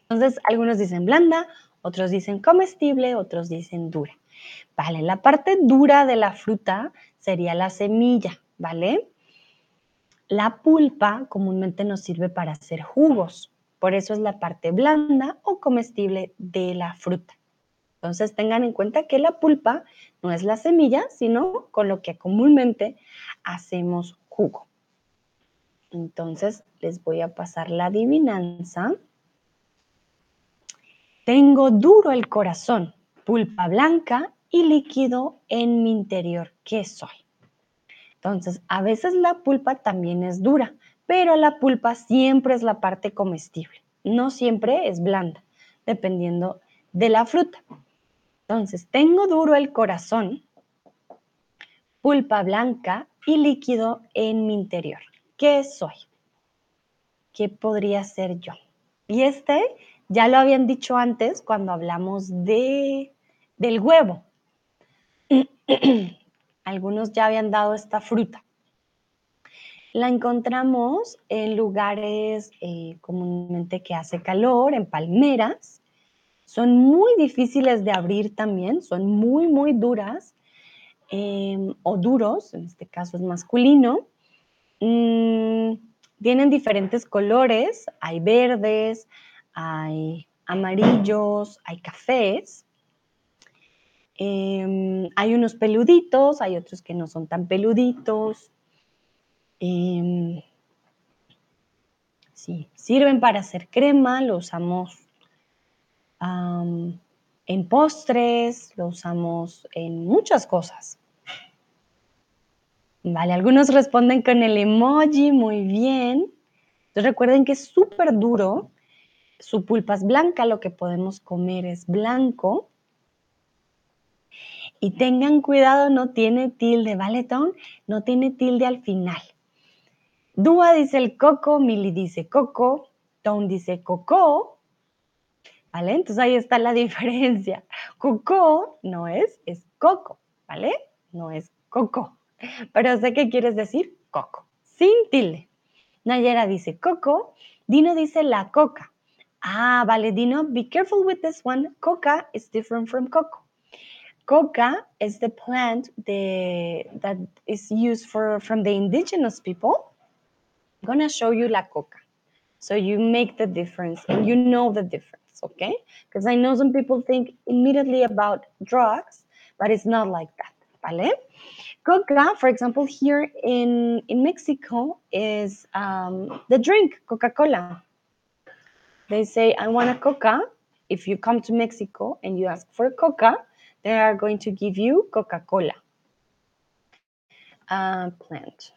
Entonces, algunos dicen blanda, otros dicen comestible, otros dicen dura. Vale, la parte dura de la fruta sería la semilla, ¿vale? La pulpa comúnmente nos sirve para hacer jugos, por eso es la parte blanda o comestible de la fruta. Entonces tengan en cuenta que la pulpa no es la semilla, sino con lo que comúnmente hacemos jugo. Entonces les voy a pasar la adivinanza. Tengo duro el corazón pulpa blanca y líquido en mi interior. ¿Qué soy? Entonces, a veces la pulpa también es dura, pero la pulpa siempre es la parte comestible. No siempre es blanda, dependiendo de la fruta. Entonces, tengo duro el corazón, pulpa blanca y líquido en mi interior. ¿Qué soy? ¿Qué podría ser yo? Y este ya lo habían dicho antes cuando hablamos de, del huevo. Algunos ya habían dado esta fruta. La encontramos en lugares eh, comúnmente que hace calor, en palmeras. Son muy difíciles de abrir también, son muy, muy duras em, o duros, en este caso es masculino. Mm, tienen diferentes colores, hay verdes, hay amarillos, hay cafés. Em, hay unos peluditos, hay otros que no son tan peluditos. Em, sí, sirven para hacer crema, lo usamos en postres, lo usamos en muchas cosas. Vale, algunos responden con el emoji, muy bien. Entonces recuerden que es súper duro, su pulpa es blanca, lo que podemos comer es blanco. Y tengan cuidado, no tiene tilde, ¿vale, Tom? No tiene tilde al final. Dúa dice el coco, Mili dice coco, Tom dice coco, ¿vale? Entonces ahí está la diferencia. Coco no es, es coco, ¿vale? No es coco. Pero sé qué quieres decir coco, sin tilde. Nayera dice coco, Dino dice la coca. Ah, vale, Dino, be careful with this one. Coca is different from coco. Coca is the plant that is used for from the indigenous people. I'm gonna show you la coca. So you make the difference and you know the difference, okay? Because I know some people think immediately about drugs, but it's not like that, ¿vale? Coca, for example, here in, in Mexico is um, the drink, Coca-Cola. They say, I want a Coca. If you come to Mexico and you ask for Coca, they are going to give you Coca-Cola. Uh, plant.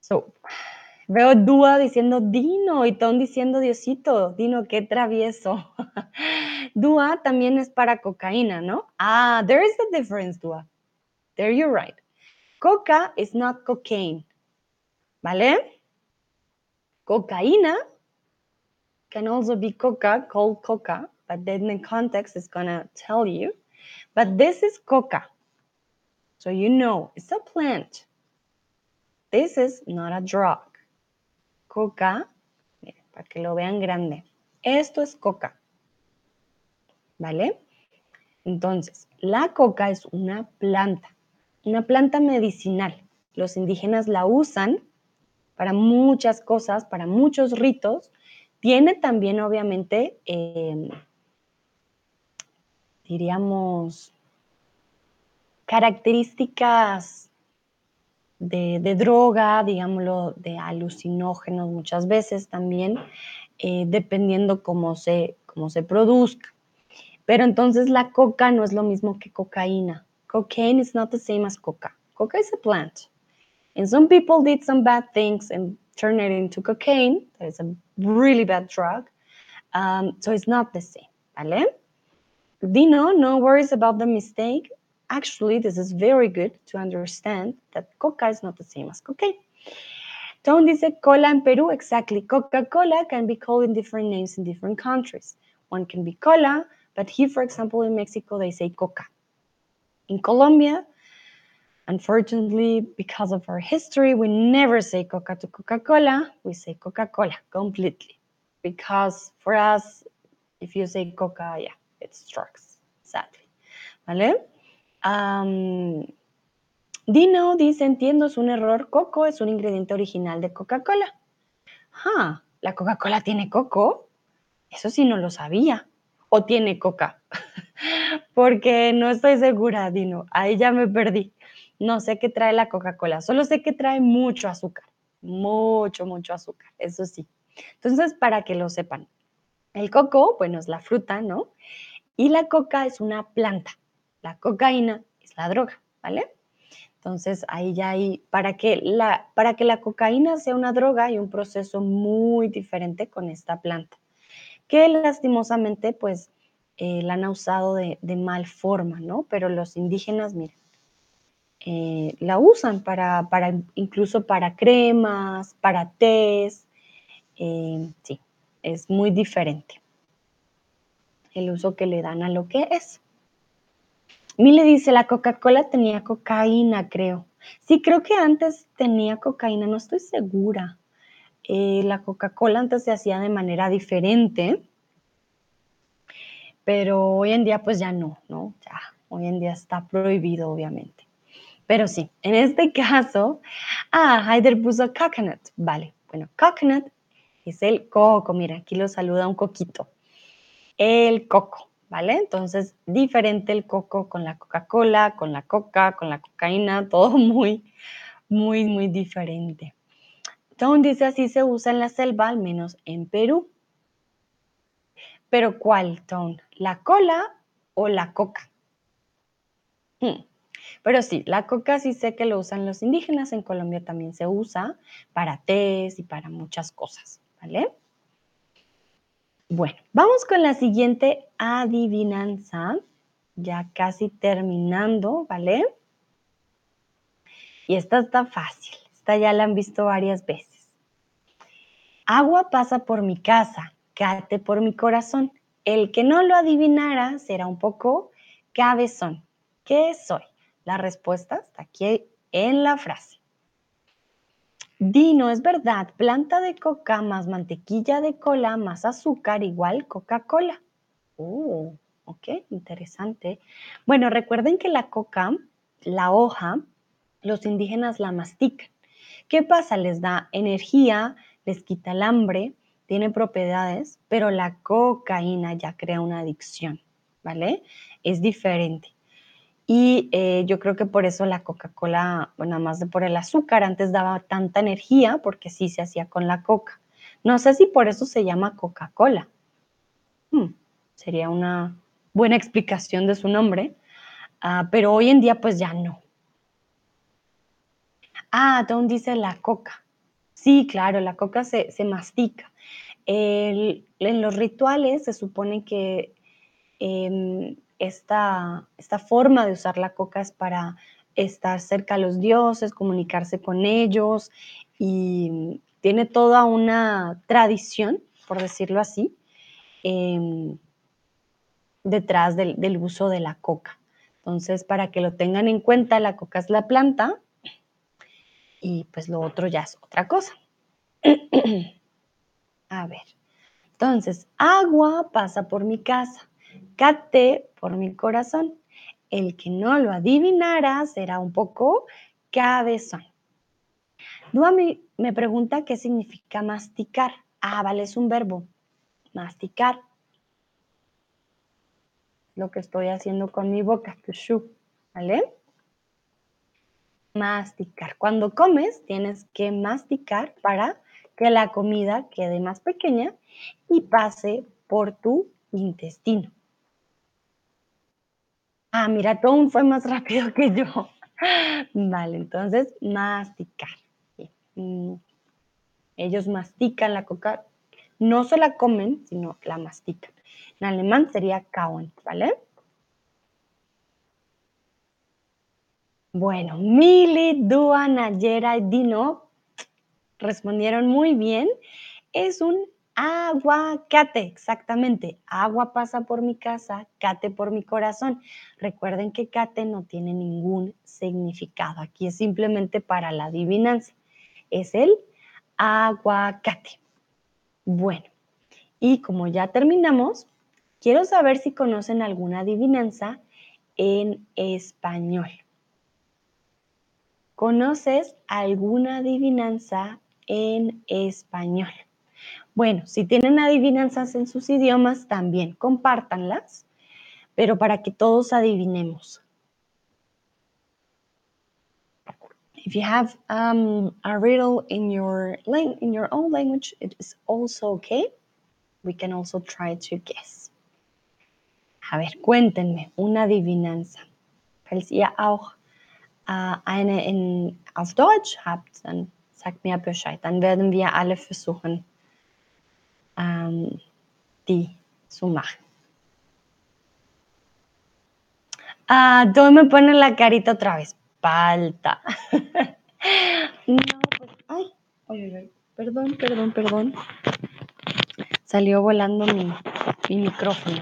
So, veo Dúa diciendo Dino y Tom diciendo Diosito. Dino, qué travieso. Dua también es para cocaína, ¿no? Ah, there is a difference, Dua. There you're right. Coca is not cocaine. ¿Vale? Cocaína can also be coca, called coca, but then the context is to tell you. But this is coca. So you know, it's a plant. This is not a drug. Coca, para que lo vean grande. Esto es coca. ¿vale? Entonces, la coca es una planta, una planta medicinal. Los indígenas la usan para muchas cosas, para muchos ritos. Tiene también, obviamente, em, diríamos, características de, droga, digámoslo, de alucinógenos muchas veces también, eh, dependiendo cómo se, cómo se produzca. Pero entonces la coca no es lo mismo que cocaína. Cocaine is not the same as coca. Coca is a plant. And some people did some bad things and turned it into cocaine. That is a really bad drug. Um, so it's not the same. ¿Vale? Dino, no worries about the mistake. Actually, this is very good to understand that coca is not the same as cocaine. Tom dice cola in Peru. Exactly. Coca-Cola can be called in different names in different countries. One can be cola, but here, for example, in Mexico, they say coca. In Colombia, unfortunately, because of our history, we never say coca to Coca Cola. We say Coca Cola completely. Because for us, if you say coca, yeah, it strikes, sadly. ¿Vale? Um, Dino dice, entiendo, es un error. Coco es un ingrediente original de Coca-Cola. Ah, ¿la Coca-Cola tiene coco? Eso sí no lo sabía o tiene coca? Porque no estoy segura, Dino. Ahí ya me perdí. No sé qué trae la Coca-Cola. Solo sé que trae mucho azúcar. Mucho, mucho azúcar. Eso sí. Entonces, para que lo sepan. El coco, bueno, es la fruta, ¿no? Y la coca es una planta. La cocaína es la droga, ¿vale? Entonces ahí ya hay, para que, la, para que la cocaína sea una droga hay un proceso muy diferente con esta planta, que lastimosamente pues eh, la han usado de, mal forma, ¿no? Pero los indígenas, miren, eh, la usan para, para, incluso para cremas, para tés, eh, sí, es muy diferente el uso que le dan a lo que es. le dice, la Coca-Cola tenía cocaína, creo. Sí, creo que antes tenía cocaína, no estoy segura. Eh, la Coca-Cola antes se hacía de manera diferente, pero hoy en día pues ya no, ¿no? Ya, hoy en día está prohibido, obviamente. Pero sí, en este caso, ah, Haider puso coconut, vale. Bueno, coconut es el coco, mira, aquí lo saluda un coquito. El coco, ¿vale? Entonces, diferente el coco con la Coca-Cola, con la coca, con la cocaína, todo muy, muy, muy diferente. Tone dice así se usa en la selva, al menos en Perú. ¿Pero cuál, Tone? ¿La cola o la coca? Hmm. Pero sí, la coca sí sé que lo usan los indígenas, en Colombia también se usa para tés y para muchas cosas, ¿vale? Bueno, vamos con la siguiente adivinanza, ya casi terminando, ¿vale? Y esta está fácil, esta ya la han visto varias veces. Agua pasa por mi casa, cate por mi corazón. El que no lo adivinara será un poco cabezón. ¿Qué soy? La respuesta está aquí en la frase. Dino, es verdad, planta de coca más mantequilla de cola más azúcar igual Coca-Cola. Oh, ok, interesante. Bueno, recuerden que la coca, la hoja, los indígenas la mastican. ¿Qué pasa? Les da energía, les quita el hambre, tiene propiedades, pero la cocaína ya crea una adicción, ¿vale? Es diferente. Y eh, yo creo que por eso la Coca-Cola, bueno, nada más de por el azúcar, antes daba tanta energía porque sí se hacía con la coca. No sé si por eso se llama Coca-Cola. Hmm, sería una buena explicación de su nombre, ah, pero hoy en día pues ya no. Ah, Don dice la coca. Sí, claro, la coca se, mastica. en los rituales se supone que em, esta, esta forma de usar la coca es para estar cerca a los dioses, comunicarse con ellos y tiene toda una tradición, por decirlo así, em, detrás del, del, uso de la coca. Entonces, para que lo tengan en cuenta, la coca es la planta y pues lo otro ya es otra cosa. a ver, entonces, agua pasa por mi casa cate por mi corazón. El que no lo adivinara será un poco cabezón. Duami me pregunta qué significa masticar. Ah, vale, es un verbo. Masticar. Lo que estoy haciendo con mi boca, ¿vale? Masticar. Cuando comes, tienes que masticar para que la comida quede más pequeña y pase por tu intestino. Ah, mira, Tom fue más rápido que yo. Vale, entonces masticar. Mm, ellos mastican la coca, no se la comen, sino la mastican. En alemán sería kauen, ¿vale? Bueno, Mili, Dua, Nayera y Dino respondieron muy bien. Es un Aguacate, exactamente. Agua pasa por mi casa, cate por mi corazón. Recuerden que cate no tiene ningún significado. Aquí es simplemente para la adivinanza. Es el aguacate. Bueno, y como ya terminamos, quiero saber si conocen alguna adivinanza en español. ¿Conoces alguna adivinanza en español? Bueno, si tienen adivinanzas en sus idiomas, también compártanlas, pero para que todos adivinemos. If you have um, a riddle in your in your own language, it is also okay. we can also try to guess. A ver, cuéntenme una adivinanza. Falls ihr auch äh, eine in, auf Deutsch habt, dann sagt mir Bescheid. Dann werden wir alle versuchen, ähm, die zu. Ah, todo me pone la carita otra vez. Palta. no, pues, ay, ay, ay, perdón, perdón, perdón. Salió volando mi, mi micrófono.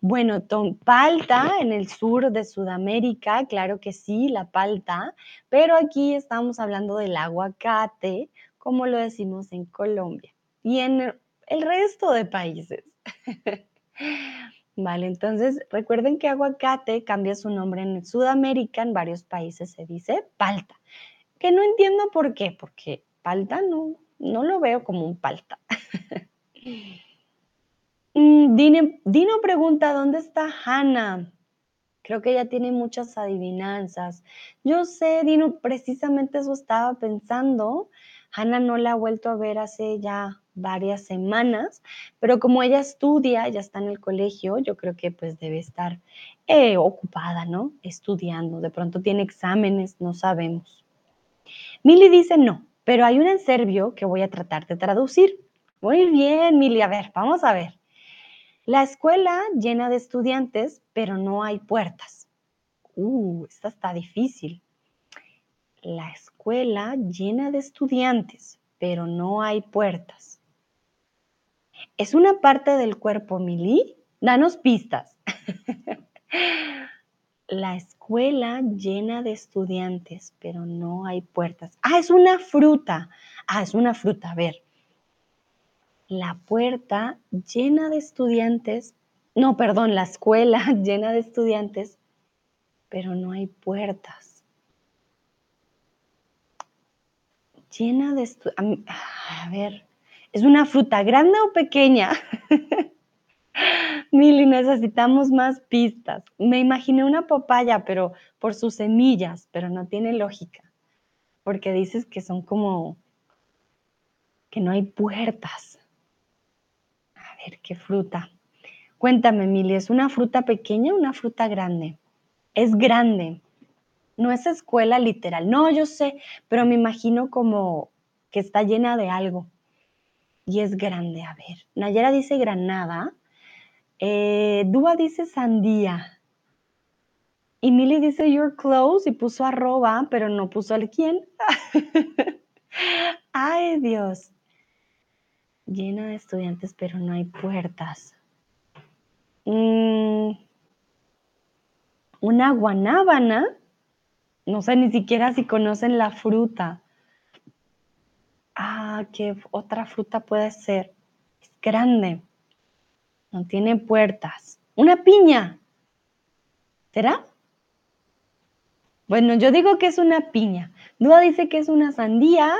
Bueno, ton, palta en el sur de Sudamérica, claro que sí, la palta, pero aquí estamos hablando del aguacate, como lo decimos en Colombia y en el resto de países. Vale, entonces recuerden que aguacate cambia su nombre en Sudamérica, en varios países se dice palta, que no entiendo por qué, porque palta no, no lo veo como un palta. Mm, Dino, pregunta, ¿dónde está Hannah? Creo que ella tiene muchas adivinanzas. Yo sé, Dino, precisamente eso estaba pensando. Hannah no la ha vuelto a ver hace ya varias semanas, pero como ella estudia, ya está en el colegio, yo creo que pues debe estar eh, ocupada, ¿no? Estudiando. De pronto tiene exámenes, no sabemos. Mili dice no, pero hay una en serbio que voy a tratar de traducir. Muy bien, Mili, a ver, vamos a ver. La escuela llena de estudiantes, pero no hay puertas. Uh, esta está difícil. La escuela llena de estudiantes, pero no hay puertas. ¿Es una parte del cuerpo, Mili? Danos pistas. La escuela llena de estudiantes, pero no hay puertas. Ah, es una fruta. Ah, es una fruta. A ver, la puerta llena de estudiantes, no, perdón, la escuela llena de estudiantes, pero no hay puertas. Llena de estudiantes. A ver, ¿es una fruta grande o pequeña? Mili, necesitamos más pistas. Me imaginé una papaya, pero por sus semillas, pero no tiene lógica. Porque dices que son como que no hay puertas ver, ¿qué fruta? Cuéntame, Mili, ¿es una fruta pequeña o una fruta grande? Es grande. No es escuela literal. No, yo sé, pero me imagino como que está llena de algo. Y es grande. A ver, Nayera dice granada. Eh, Dúa dice sandía. Y Mili dice you're close y puso arroba, pero no puso el quién. Ay, Dios llena de estudiantes, pero no hay puertas. Mm, una guanábana, no sé ni siquiera si conocen la fruta. Ah, ¿qué otra fruta puede ser? Es grande, no tiene puertas. Una piña. ¿Será? Bueno, yo digo que es una piña. Duda dice que es una sandía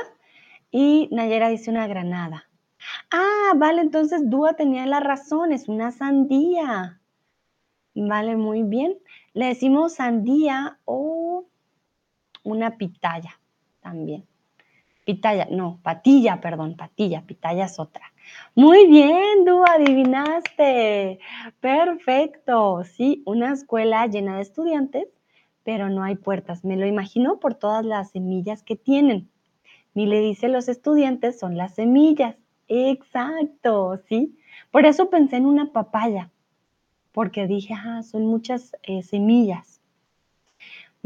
y Nayera dice una granada. Ah, vale, entonces Dúa tenía la razón, es una sandía. Vale, muy bien. Le decimos sandía o una pitaya también. Pitaya, no, patilla, perdón, patilla, pitaya es otra. Muy bien, Dúa, adivinaste. Perfecto. Sí, una escuela llena de estudiantes, pero no hay puertas. Me lo imagino por todas las semillas que tienen. Ni le dice los estudiantes son las semillas. Exacto, sí. Por eso pensé en una papaya, porque dije, ah, son muchas eh, semillas.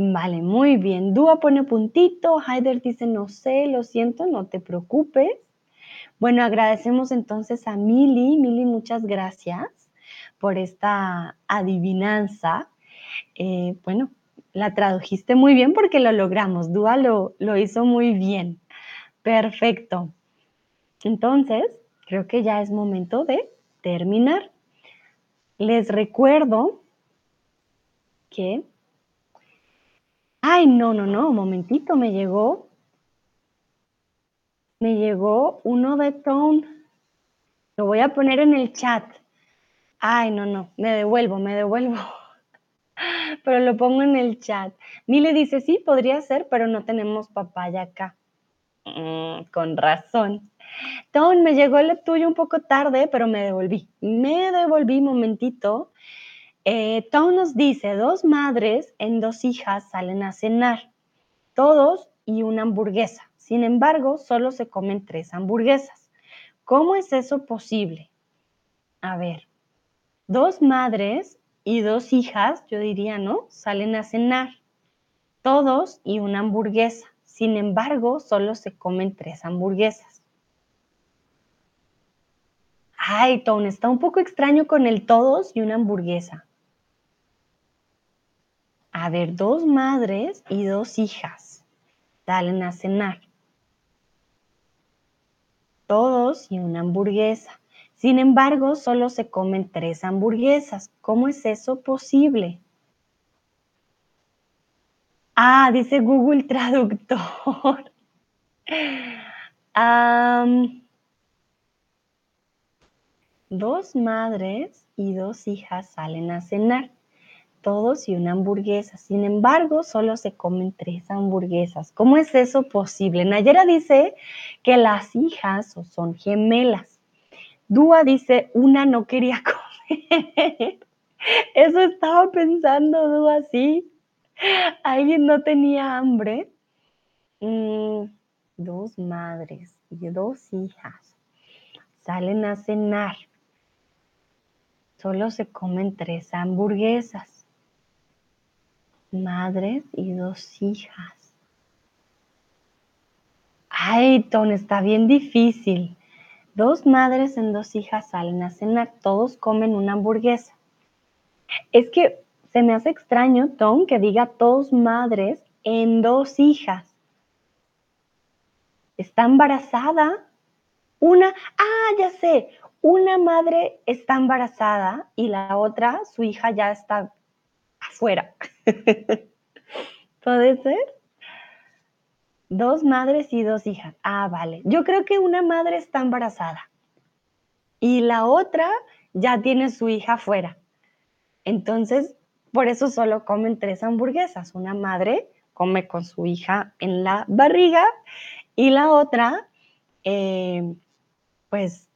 Vale, muy bien. Dúa pone puntito, Haider dice, no sé, lo siento, no te preocupes. Bueno, agradecemos entonces a Mili. Mili, muchas gracias por esta adivinanza. Eh, bueno, la tradujiste muy bien porque lo logramos. Dúa lo, lo hizo muy bien. Perfecto. Entonces, creo que ya es momento de terminar. Les recuerdo que... Ay, no, no, no, momentito, me llegó... Me llegó uno de Tone. Lo voy a poner en el chat. Ay, no, no, me devuelvo, me devuelvo. Pero lo pongo en el chat. Mile dice, sí, podría ser, pero no tenemos papaya acá. Mm, con razón. Ton, me llegó el tuyo un poco tarde, pero me devolví. Me devolví momentito. Eh, Tom nos dice, dos madres en dos hijas salen a cenar, todos y una hamburguesa. Sin embargo, solo se comen tres hamburguesas. ¿Cómo es eso posible? A ver, dos madres y dos hijas, yo diría, ¿no? Salen a cenar, todos y una hamburguesa. Sin embargo, solo se comen tres hamburguesas. Ay, Tom, está un poco extraño con el todos y una hamburguesa. A ver, dos madres y dos hijas salen a cenar. Todos y una hamburguesa. Sin embargo, solo se comen tres hamburguesas. ¿Cómo es eso posible? Ah, dice Google Traductor. dos madres y dos hijas salen a cenar, todos y una hamburguesa. Sin embargo, solo se comen tres hamburguesas. ¿Cómo es eso posible? Nayera dice que las hijas son gemelas. Dúa dice, una no quería comer. Eso estaba pensando Dúa, sí. ¿Alguien no tenía hambre? Mm, dos madres y dos hijas salen a cenar. Solo se comen tres hamburguesas. Madres y dos hijas. Ay, Ton, está bien difícil. Dos madres en dos hijas salen a. Todos comen una hamburguesa. Es que se me hace extraño, Tom, que diga dos madres en dos hijas. Está embarazada. Una, ah, ya sé, una madre está embarazada y la otra, su hija ya está afuera. ¿Puede ser? Dos madres y dos hijas. Ah, vale. Yo creo que una madre está embarazada y la otra ya tiene su hija afuera. Entonces, por eso solo comen tres hamburguesas. Una madre come con su hija en la barriga y la otra, eh, pues,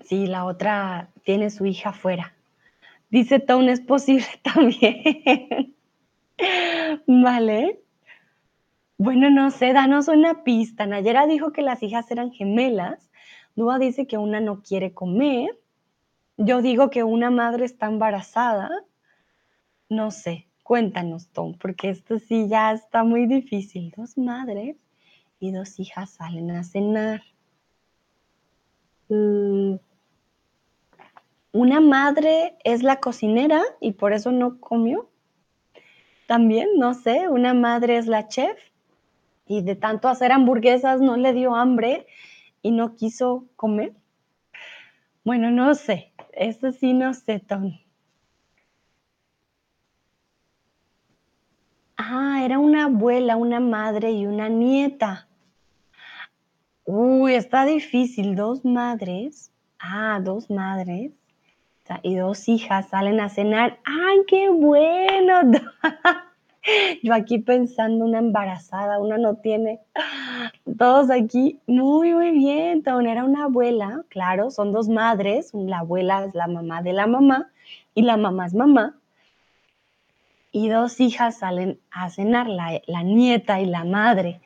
sí, la otra tiene su hija afuera. Dice Tone, es posible también. vale. Bueno, no sé, danos una pista. Nayera dijo que las hijas eran gemelas. Dúa dice que una no quiere comer. Yo digo que una madre está embarazada. No sé, cuéntanos, Tom, porque esto sí ya está muy difícil. Dos madres y dos hijas salen a cenar. Mm, una madre es la cocinera y por eso no comió. También, no sé, una madre es la chef y de tanto hacer hamburguesas no le dio hambre y no quiso comer. Bueno, no sé, eso sí no sé, Tom. Ah, era una abuela, una madre y una nieta. Uy, está difícil. Dos madres. Ah, dos madres. Y dos hijas salen a cenar. ¡Ay, qué bueno! Yo aquí pensando una embarazada, una no tiene. Todos aquí, muy, muy bien. Era una abuela, claro, son dos madres. La abuela es la mamá de la mamá y la mamá es mamá. Y dos hijas salen a cenar, la, la nieta y la madre.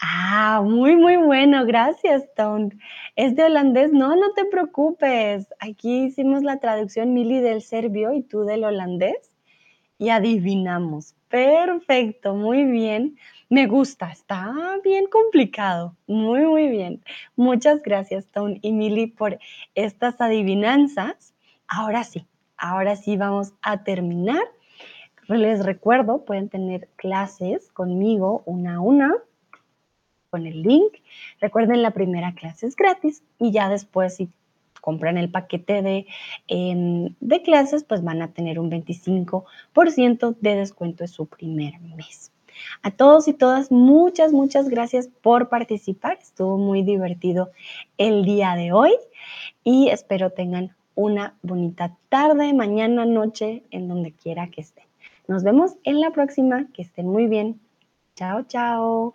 Ah, muy, muy bueno, gracias, Tom. Es de holandés, no, no te preocupes. Aquí hicimos la traducción Mili del serbio y tú del holandés y adivinamos. Perfecto, muy bien. Me gusta, está bien complicado. Muy, muy bien. Muchas gracias, Tom y Mili, por estas adivinanzas. Ahora sí, ahora sí vamos a terminar. Les recuerdo, pueden tener clases conmigo una a una con el link. Recuerden, la primera clase es gratis y ya después, si compran el paquete de, em, de clases, pues van a tener un 25% de descuento en su primer mes. A todos y todas, muchas, muchas gracias por participar. Estuvo muy divertido el día de hoy y espero tengan una bonita tarde, mañana, noche, en donde quiera que estén. Nos vemos en la próxima. Que estén muy bien. Chao, chao.